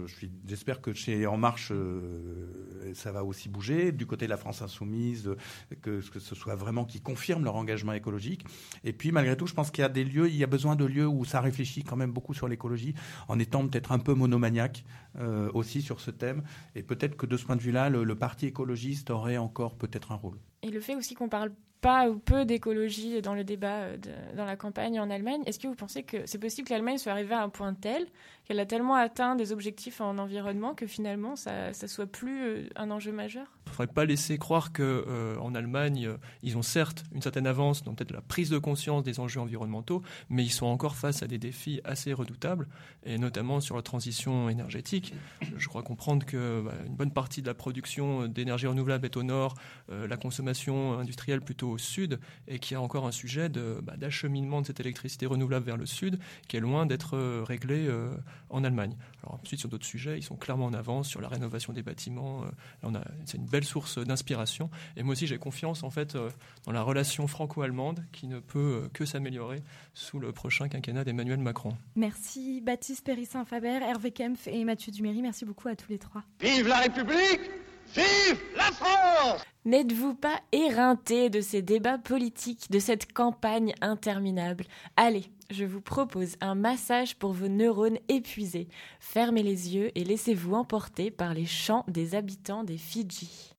j'espère que chez En Marche, euh, ça va aussi bouger. Du côté de la France insoumise, que, que ce soit vraiment qui confirme leur engagement écologique. Et puis, malgré tout, je pense qu'il y a des lieux, il y a besoin de lieux où ça réfléchit quand même beaucoup sur l'écologie, en étant peut-être un peu monomaniaque euh, aussi sur ce thème. Et peut-être que de ce point de vue-là, le, le parti écologiste aurait encore peut-être un rôle. Et le fait aussi qu'on parle pas ou peu d'écologie dans le débat de, dans la campagne en Allemagne, est-ce que vous pensez que c'est possible que l'Allemagne soit arrivée à un point tel qu'elle a tellement atteint des objectifs en environnement que finalement ça, ça soit plus un enjeu majeur Il ne faudrait pas laisser croire qu'en euh, Allemagne, euh, ils ont certes une certaine avance dans peut-être la prise de conscience des enjeux environnementaux, mais ils sont encore face à des défis assez redoutables, et notamment sur la transition énergétique. Je crois comprendre que bah, une bonne partie de la production d'énergie renouvelable est au nord, euh, la consommation industrielle plutôt au sud, et qu'il y a encore un sujet d'acheminement de, bah, de cette électricité renouvelable vers le sud qui est loin d'être euh, réglé euh, en Allemagne. Alors ensuite, sur d'autres sujets, ils sont clairement en avance sur la rénovation des bâtiments. Euh, c'est une belle source d'inspiration. Et moi aussi, j'ai confiance en fait euh, dans la relation franco-allemande qui ne peut euh, que s'améliorer sous le prochain quinquennat d'Emmanuel Macron. Merci Baptiste Périssin-Faber, Hervé Kempf et Mathieu Duméry. Merci beaucoup à tous les trois. Vive la République Vive la France N'êtes-vous pas éreinté de ces débats politiques, de cette campagne interminable? Allez, je vous propose un massage pour vos neurones épuisés. Fermez les yeux et laissez-vous emporter par les chants des habitants des Fidji.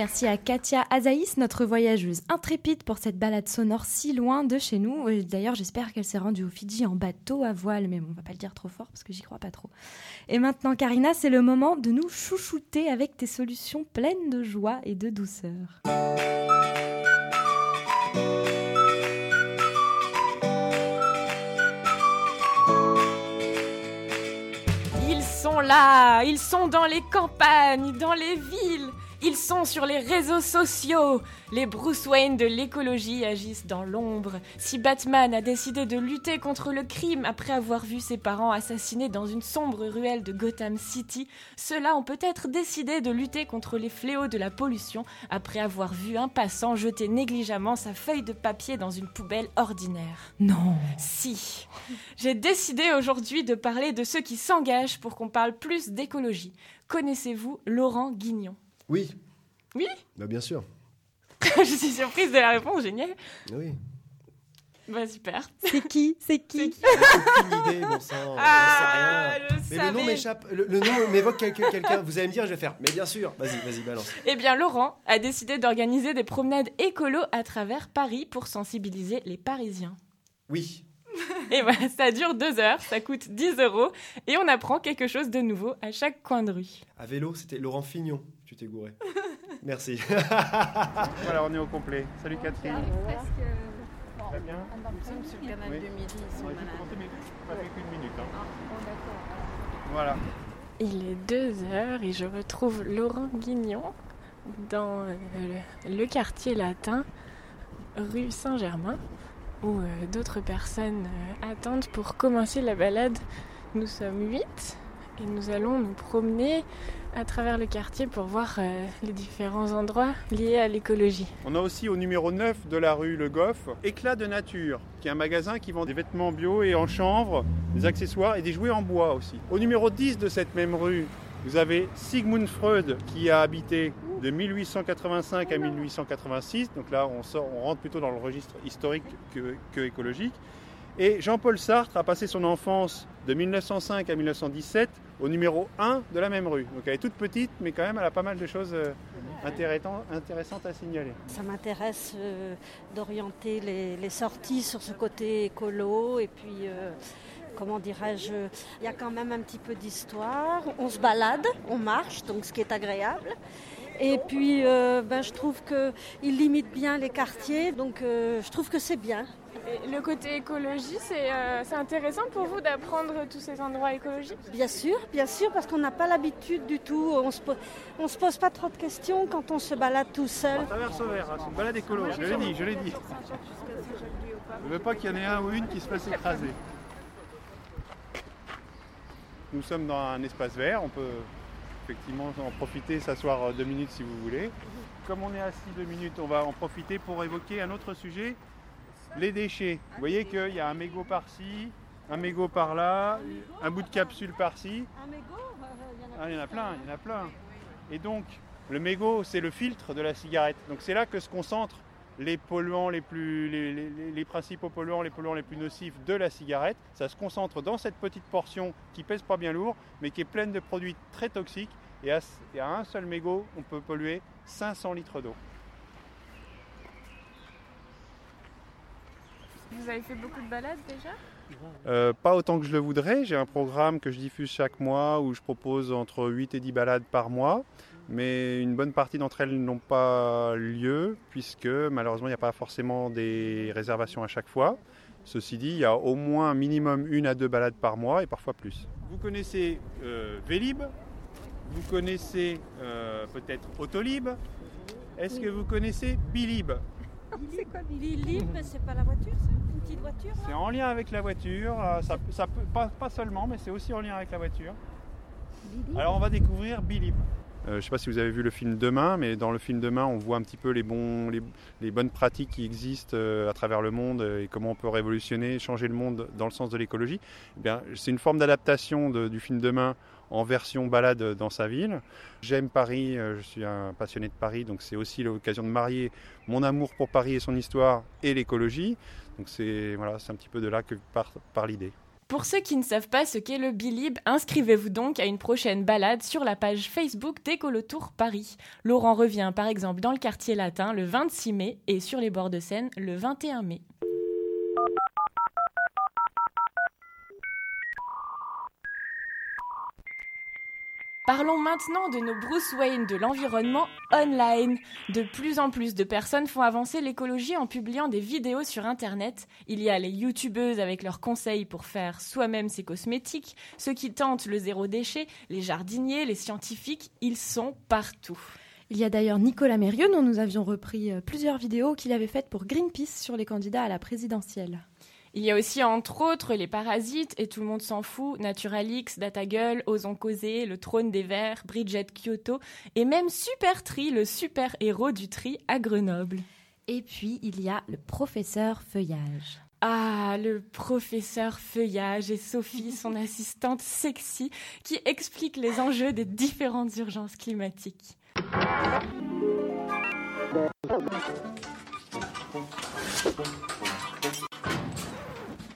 Merci à Katia Azaïs, notre voyageuse intrépide, pour cette balade sonore si loin de chez nous. D'ailleurs, j'espère qu'elle s'est rendue au Fidji en bateau à voile, mais bon, on va pas le dire trop fort parce que j'y crois pas trop. Et maintenant, Karina, c'est le moment de nous chouchouter avec tes solutions pleines de joie et de douceur. là, ils sont dans les campagnes, dans les villes, ils sont sur les réseaux sociaux. Les Bruce Wayne de l'écologie agissent dans l'ombre. Si Batman a décidé de lutter contre le crime après avoir vu ses parents assassinés dans une sombre ruelle de Gotham City, ceux-là ont peut-être décidé de lutter contre les fléaux de la pollution après avoir vu un passant jeter négligemment sa feuille de papier dans une poubelle ordinaire. Non. Si. J'ai décidé aujourd'hui de parler de ceux qui s'engagent pour qu'on parle plus d'écologie. Connaissez-vous Laurent Guignon? Oui. Oui Bah bien sûr. Je suis surprise de la réponse, génial. Oui. Bah super. C'est qui? C'est qui? Aucune idée, bon sang. Ah, mais le nom m'échappe. Le, le nom m'évoque quelqu'un. quelqu'un. Vous allez me dire, je vais faire. Mais bien sûr. Vas-y, vas-y, balance. Eh bien, Laurent a décidé d'organiser des promenades écolo à travers Paris pour sensibiliser les Parisiens. Oui. Et voilà, ça dure deux heures, ça coûte 10 euros et on apprend quelque chose de nouveau à chaque coin de rue. À vélo, c'était Laurent Fignon. Tu t'es gouré. Merci. voilà, on est au complet. Salut Catherine. Très bien. Nous sommes sur le canal Oui. de midi, ils Ouais, mais ça fait qu'une minute. hein. Ah, bon, d'accord. Voilà. Il est deux heures et je retrouve Laurent Guignon dans euh, le, le quartier latin, rue Saint-Germain, où euh, d'autres personnes euh, attendent pour commencer la balade. Nous sommes huit et nous allons nous promener à travers le quartier pour voir euh, les différents endroits liés à l'écologie. On a aussi au numéro 9 de la rue Le Goff, Éclat de Nature, qui est un magasin qui vend des vêtements bio et en chanvre, des accessoires et des jouets en bois aussi. Au numéro 10 de cette même rue, vous avez Sigmund Freud qui a habité de 1885 à 1886. Donc là, on, rentre plutôt dans le registre historique que, que écologique. Et Jean-Paul Sartre a passé son enfance de 1905 à 1917 au numéro 1 de la même rue. Donc elle est toute petite, mais quand même elle a pas mal de choses euh, intéressantes à signaler. Ça m'intéresse euh, d'orienter les, sorties sur ce côté écolo et puis euh, comment dirais-je, il y a quand même un petit peu d'histoire. On se balade, on marche, donc ce qui est agréable. Et puis ben, je trouve qu'il limite bien les quartiers, donc je trouve que c'est bien. Le côté écologie, c'est euh, c'est intéressant pour vous d'apprendre tous ces endroits écologiques? Bien sûr, bien sûr, parce qu'on n'a pas l'habitude du tout. On se, on se pose pas trop de questions quand on se balade tout seul. On traverse au vert, hein, c'est une balade écolo, je l'ai dit, je l'ai dit. Je ne veux pas qu'il y en ait un ou une qui se fasse écraser. Nous sommes dans un espace vert, on peut effectivement en profiter, s'asseoir euh, deux minutes si vous voulez. Comme on est assis deux minutes, on va en profiter pour évoquer un autre sujet, les déchets. Vous voyez qu'il y a un mégot par-ci, un mégot par-là, un bout de capsule par-ci. Ah, il y en a plein, il y en a plein. Et donc, le mégot, c'est le filtre de la cigarette. Donc c'est là que se concentrent les polluants les plus, les, principaux polluants, les polluants les plus nocifs de la cigarette. Ça se concentre dans cette petite portion qui pèse pas bien lourd, mais qui est pleine de produits très toxiques. Et à, et à un seul mégot, on peut polluer 500 litres d'eau. Vous avez fait beaucoup de balades déjà Euh, pas autant que je le voudrais. J'ai un programme que je diffuse chaque mois où je propose entre 8 et 10 balades par mois. Mais une bonne partie d'entre elles n'ont pas lieu puisque malheureusement il n'y a pas forcément des réservations à chaque fois. Ceci dit, il y a au moins un minimum une à deux balades par mois et parfois plus. Vous connaissez euh, Vélib, vous connaissez euh, peut-être Autolib? Est-ce que vous connaissez Bilib? C'est quoi Billy c'est pas la voiture ça? Une petite voiture C'est en lien avec la voiture, euh, ça, ça peut, pas, pas seulement, mais c'est aussi en lien avec la voiture. Alors on va découvrir Billy. Euh, je ne sais pas si vous avez vu le film Demain, mais dans le film Demain, on voit un petit peu les, bons, les, les bonnes pratiques qui existent euh, à travers le monde et comment on peut révolutionner, changer le monde dans le sens de l'écologie. Eh bien, c'est une forme d'adaptation du film Demain en version balade dans sa ville. J'aime Paris, euh, je suis un passionné de Paris, donc c'est aussi l'occasion de marier mon amour pour Paris et son histoire et l'écologie. Donc c'est voilà, un petit peu de là que part, part l'idée. Pour ceux qui ne savent pas ce qu'est le Bilib, inscrivez-vous donc à une prochaine balade sur la page Facebook d'Écolotour Paris. Laurent revient par exemple dans le quartier latin le 26 mai et sur les bords de Seine le 21 mai. Parlons maintenant de nos Bruce Wayne de l'environnement online. De plus en plus de personnes font avancer l'écologie en publiant des vidéos sur Internet. Il y a les youtubeuses avec leurs conseils pour faire soi-même ses cosmétiques, ceux qui tentent le zéro déchet, les jardiniers, les scientifiques, ils sont partout. Il y a d'ailleurs Nicolas Mérieux dont nous avions repris euh, plusieurs vidéos qu'il avait faites pour Greenpeace sur les candidats à la présidentielle. Il y a aussi entre autres les parasites et tout le monde s'en fout, Naturalix, Datagueule, Osons causer, le trône des Verts, Bridget Kyoto et même Super Tri, le super héros du tri à Grenoble. Et puis il y a le professeur Feuillage. Ah, le professeur Feuillage et Sophie, son assistante sexy, qui explique les enjeux des différentes urgences climatiques.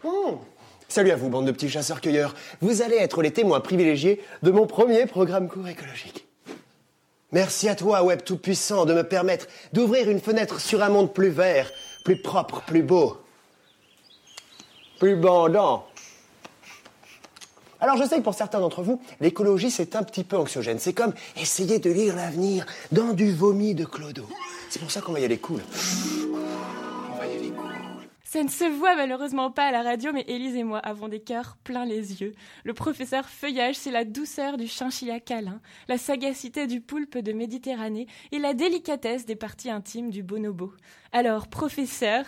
Oh. Salut à vous, bande de petits chasseurs-cueilleurs. Vous allez être les témoins privilégiés de mon premier programme court écologique. Merci à toi, Web Tout-Puissant, de me permettre d'ouvrir une fenêtre sur un monde plus vert, plus propre, plus beau, plus bandant. Alors je sais que pour certains d'entre vous, l'écologie c'est un petit peu anxiogène. C'est comme essayer de lire l'avenir dans du vomi de clodo. C'est pour ça qu'on va y aller cool. Ça ne se voit malheureusement pas à la radio, mais Élise et moi avons des cœurs pleins les yeux. Le professeur Feuillage, c'est la douceur du chinchilla câlin, la sagacité du poulpe de Méditerranée et la délicatesse des parties intimes du bonobo. Alors, professeur,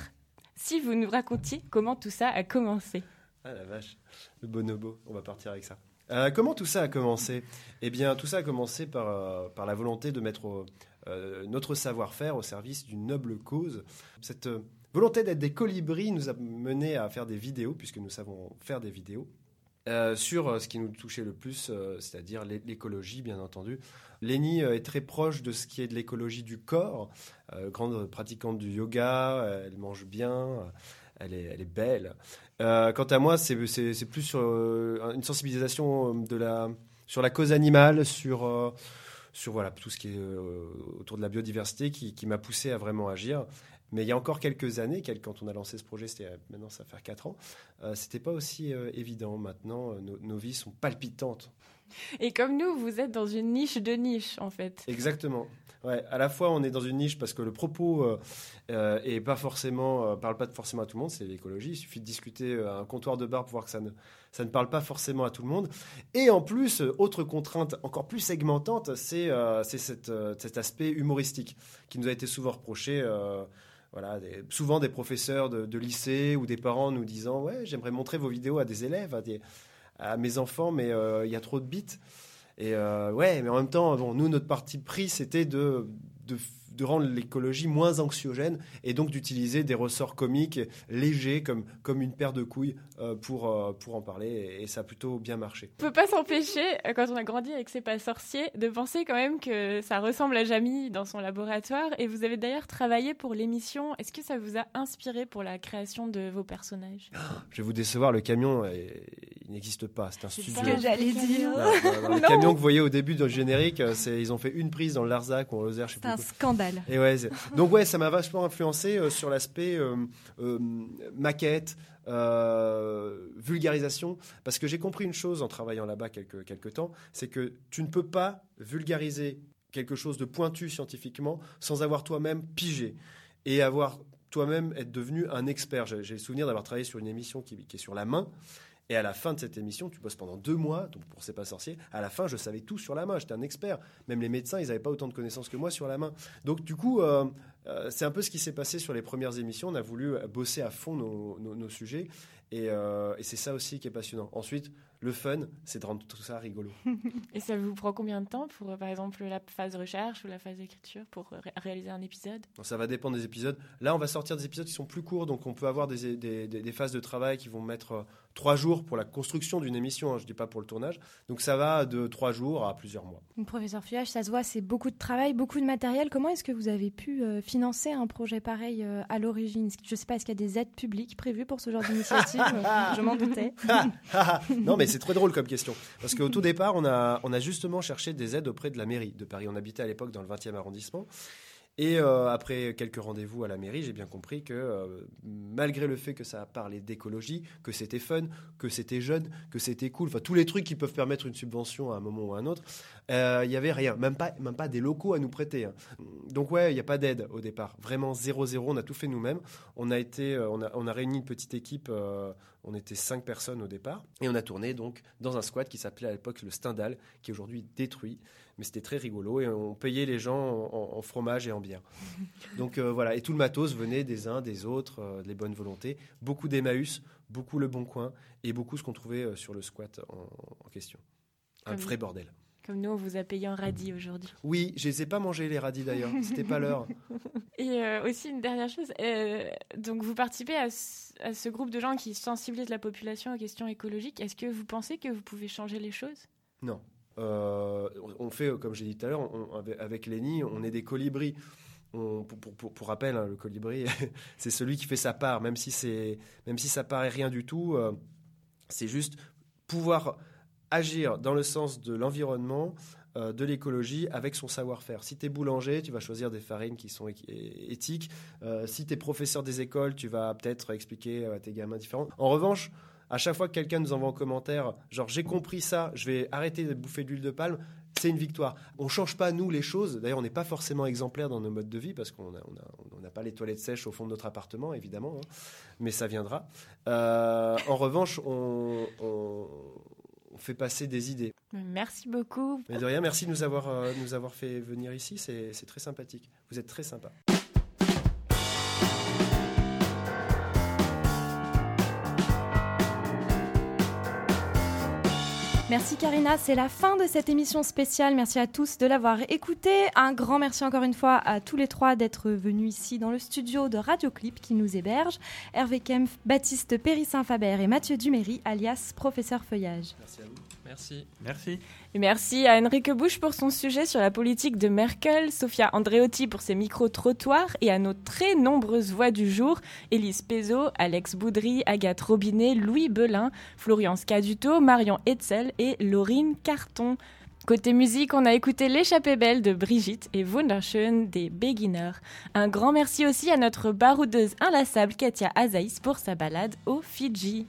si vous nous racontiez comment tout ça a commencé. Ah la vache, le bonobo, on va partir avec ça. Euh, comment tout ça a commencé? Eh bien, tout ça a commencé par, euh, par la volonté de mettre euh, notre savoir-faire au service d'une noble cause. Cette volonté d'être des colibris nous a mené à faire des vidéos, puisque nous savons faire des vidéos, euh, sur euh, ce qui nous touchait le plus, euh, c'est-à-dire l'écologie, bien entendu. Lénie est très proche de ce qui est de l'écologie du corps, grande pratiquante du yoga, elle mange bien, elle est, elle est belle. quant à moi, c'est plus sur une sensibilisation sur la cause animale, sur tout ce qui est autour de la biodiversité qui, qui m'a poussé à vraiment agir. Mais il y a encore quelques années, quand on a lancé ce projet, c'était maintenant ça va faire 4 ans, euh, c'était pas aussi euh, évident. Maintenant, euh, nos, vies sont palpitantes. Et comme nous, vous êtes dans une niche de niche, en fait. Exactement. Ouais, à la fois, on est dans une niche parce que le propos est pas forcément, parle pas forcément à tout le monde, c'est l'écologie. Il suffit de discuter à un comptoir de bar pour voir que ça ne, ça ne parle pas forcément à tout le monde. Et en plus, autre contrainte encore plus segmentante, c'est cet aspect humoristique qui nous a été souvent reproché souvent des professeurs de, lycée ou des parents nous disant ouais j'aimerais montrer vos vidéos à des élèves, à, mes enfants, mais euh, il y a trop de bits. Et euh, ouais, mais en même temps, bon, nous notre parti pris c'était de de rendre l'écologie moins anxiogène et donc d'utiliser des ressorts comiques légers comme, comme une paire de couilles euh, pour, euh, pour en parler et, ça a plutôt bien marché. On peut pas s'empêcher, euh, quand on a grandi avec C'est pas sorcier, de penser quand même que ça ressemble à Jamie dans son laboratoire et vous avez d'ailleurs travaillé pour l'émission. Est-ce que ça vous a inspiré pour la création de vos personnages? Je vais vous décevoir, le camion, il n'existe pas, c'est un studio. C'est ce que j'allais dire. le camion que vous voyez au début le générique, ils ont fait une prise dans le Larzac ou en Lozère, je sais C'est un scandale. Et ouais, donc ouais, ça m'a vachement influencé euh, sur l'aspect euh, euh, maquette, vulgarisation, parce que j'ai compris une chose en travaillant là-bas quelques, temps, c'est que tu ne peux pas vulgariser quelque chose de pointu scientifiquement sans avoir toi-même pigé. Et avoir toi-même être devenu un expert. J'ai le souvenir d'avoir travaillé sur une émission qui est sur la main et à la fin de cette émission, tu bosses pendant deux mois, donc pour C'est pas sorcier. À la fin, je savais tout sur la main. J'étais un expert. Même les médecins, ils n'avaient pas autant de connaissances que moi sur la main. Donc du coup, euh, euh, c'est un peu ce qui s'est passé sur les premières émissions. On a voulu bosser à fond nos, sujets. Euh, et, c'est ça aussi qui est passionnant. Ensuite, le fun, c'est de rendre tout ça rigolo. et ça vous prend combien de temps pour, par exemple, la phase recherche ou la phase écriture pour réaliser un épisode? Ça va dépendre des épisodes. Là, on va sortir des épisodes qui sont plus courts, donc on peut avoir des, des phases de travail qui vont mettre trois jours pour la construction d'une émission, hein, je ne dis pas pour le tournage. Donc ça va de trois jours à plusieurs mois. professeur Fuyage, ça se voit, c'est beaucoup de travail, beaucoup de matériel. Comment est-ce que vous avez pu euh, financer financer un projet pareil euh, à l'origine? Je ne sais pas, est-ce qu'il y a des aides publiques prévues pour ce genre d'initiative? Je m'en doutais. non, mais c'est très drôle comme question. Parce qu'au tout départ, on a, justement cherché des aides auprès de la mairie de Paris. On habitait à l'époque dans le 20e arrondissement. Et euh, après quelques rendez-vous à la mairie, j'ai bien compris que euh, malgré le fait que ça a parlé d'écologie, que c'était fun, que c'était jeune, que c'était cool, enfin tous les trucs qui peuvent permettre une subvention à un moment ou à un autre, euh, il n'y avait rien, même pas, même pas des locaux à nous prêter. Hein. Donc ouais, il n'y a pas d'aide au départ, vraiment zéro zéro. On a tout fait nous-mêmes. On a été, on a, on a réuni une petite équipe. on était cinq personnes au départ et on a tourné donc dans un squat qui s'appelait à l'époque le Stendhal, qui est aujourd'hui détruit mais c'était très rigolo et on payait les gens en, fromage et en bière. Donc euh, voilà, et tout le matos venait des uns, des autres, euh, des bonnes volontés, beaucoup d'Emmaüs, beaucoup Le Bon Coin et beaucoup ce qu'on trouvait euh, sur le squat en, question. Un vrai bordel. Comme nous, on vous a payé en radis aujourd'hui. Oui, je les ai pas mangés les radis d'ailleurs, c'était pas l'heure. Et aussi une dernière chose, donc vous participez à ce, groupe de gens qui sensibilisent la population aux questions écologiques. Est-ce que vous pensez que vous pouvez changer les choses? Non, euh, on fait, comme j'ai dit tout à l'heure, avec Lenny, on est des colibris. pour, rappel, hein, le colibri, c'est celui qui fait sa part, même si, même si ça paraît rien du tout. Euh, c'est juste pouvoir agir dans le sens de l'environnement, euh, de l'écologie, avec son savoir-faire. Si tu es boulanger, tu vas choisir des farines qui sont éthiques. si tu es professeur des écoles, tu vas peut-être expliquer à tes gamins différents. En revanche, à chaque fois que quelqu'un nous envoie un commentaire, genre j'ai compris ça, je vais arrêter de bouffer de l'huile de palme, c'est une victoire. On change pas nous les choses. D'ailleurs, on n'est pas forcément exemplaire dans nos modes de vie parce qu'on n'a pas les toilettes sèches au fond de notre appartement, évidemment, hein. mais ça viendra. Euh, en revanche, on, fait passer des idées. Merci beaucoup. Mais de rien, merci de nous avoir, euh, nous avoir fait venir ici. C'est très sympathique. Vous êtes très sympa. Merci Karina, c'est la fin de cette émission spéciale. Merci à tous de l'avoir écouté. Un grand merci encore une fois à tous les trois d'être venus ici dans le studio de Radioclip qui nous héberge. Hervé Kempf, Baptiste Périssin-Faber et Mathieu Duméry, alias Professeur Feuillage. Merci à vous. Merci. Merci. Et merci à Enrique Bush pour son sujet sur la politique de Merkel, Sofia Andreotti pour ses micro-trottoirs et à nos très nombreuses voix du jour, Élise Pezo, Alex Boudry, Agathe Robinet, Louis Belin, Florian Scaduto, Marion Hetzel et Laurine Carton. Côté musique, on a écouté L'échappée belle de Brigitte et Wunderschön des Beginners. Un grand merci aussi à notre baroudeuse inlassable Katia Azaïs pour sa balade au Fidji.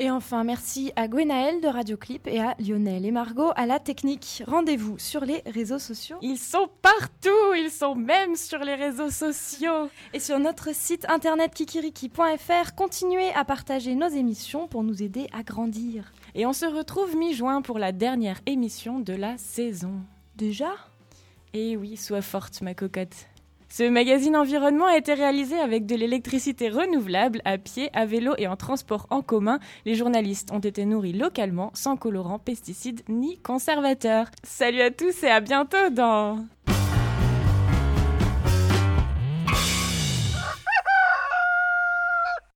Et enfin, merci à Gwenaël de Radioclip et à Lionel et Margot à la technique. Rendez-vous sur les réseaux sociaux. Ils sont partout, ils sont même sur les réseaux sociaux. Et sur notre site internet kikiriki.fr, continuez à partager nos émissions pour nous aider à grandir. Et on se retrouve mi-juin pour la dernière émission de la saison. Déjà? Eh oui, sois forte ma cocotte. Ce magazine environnement a été réalisé avec de l'électricité renouvelable, à pied, à vélo et en transport en commun. Les journalistes ont été nourris localement, sans colorants, pesticides ni conservateurs. Salut à tous et à bientôt dans...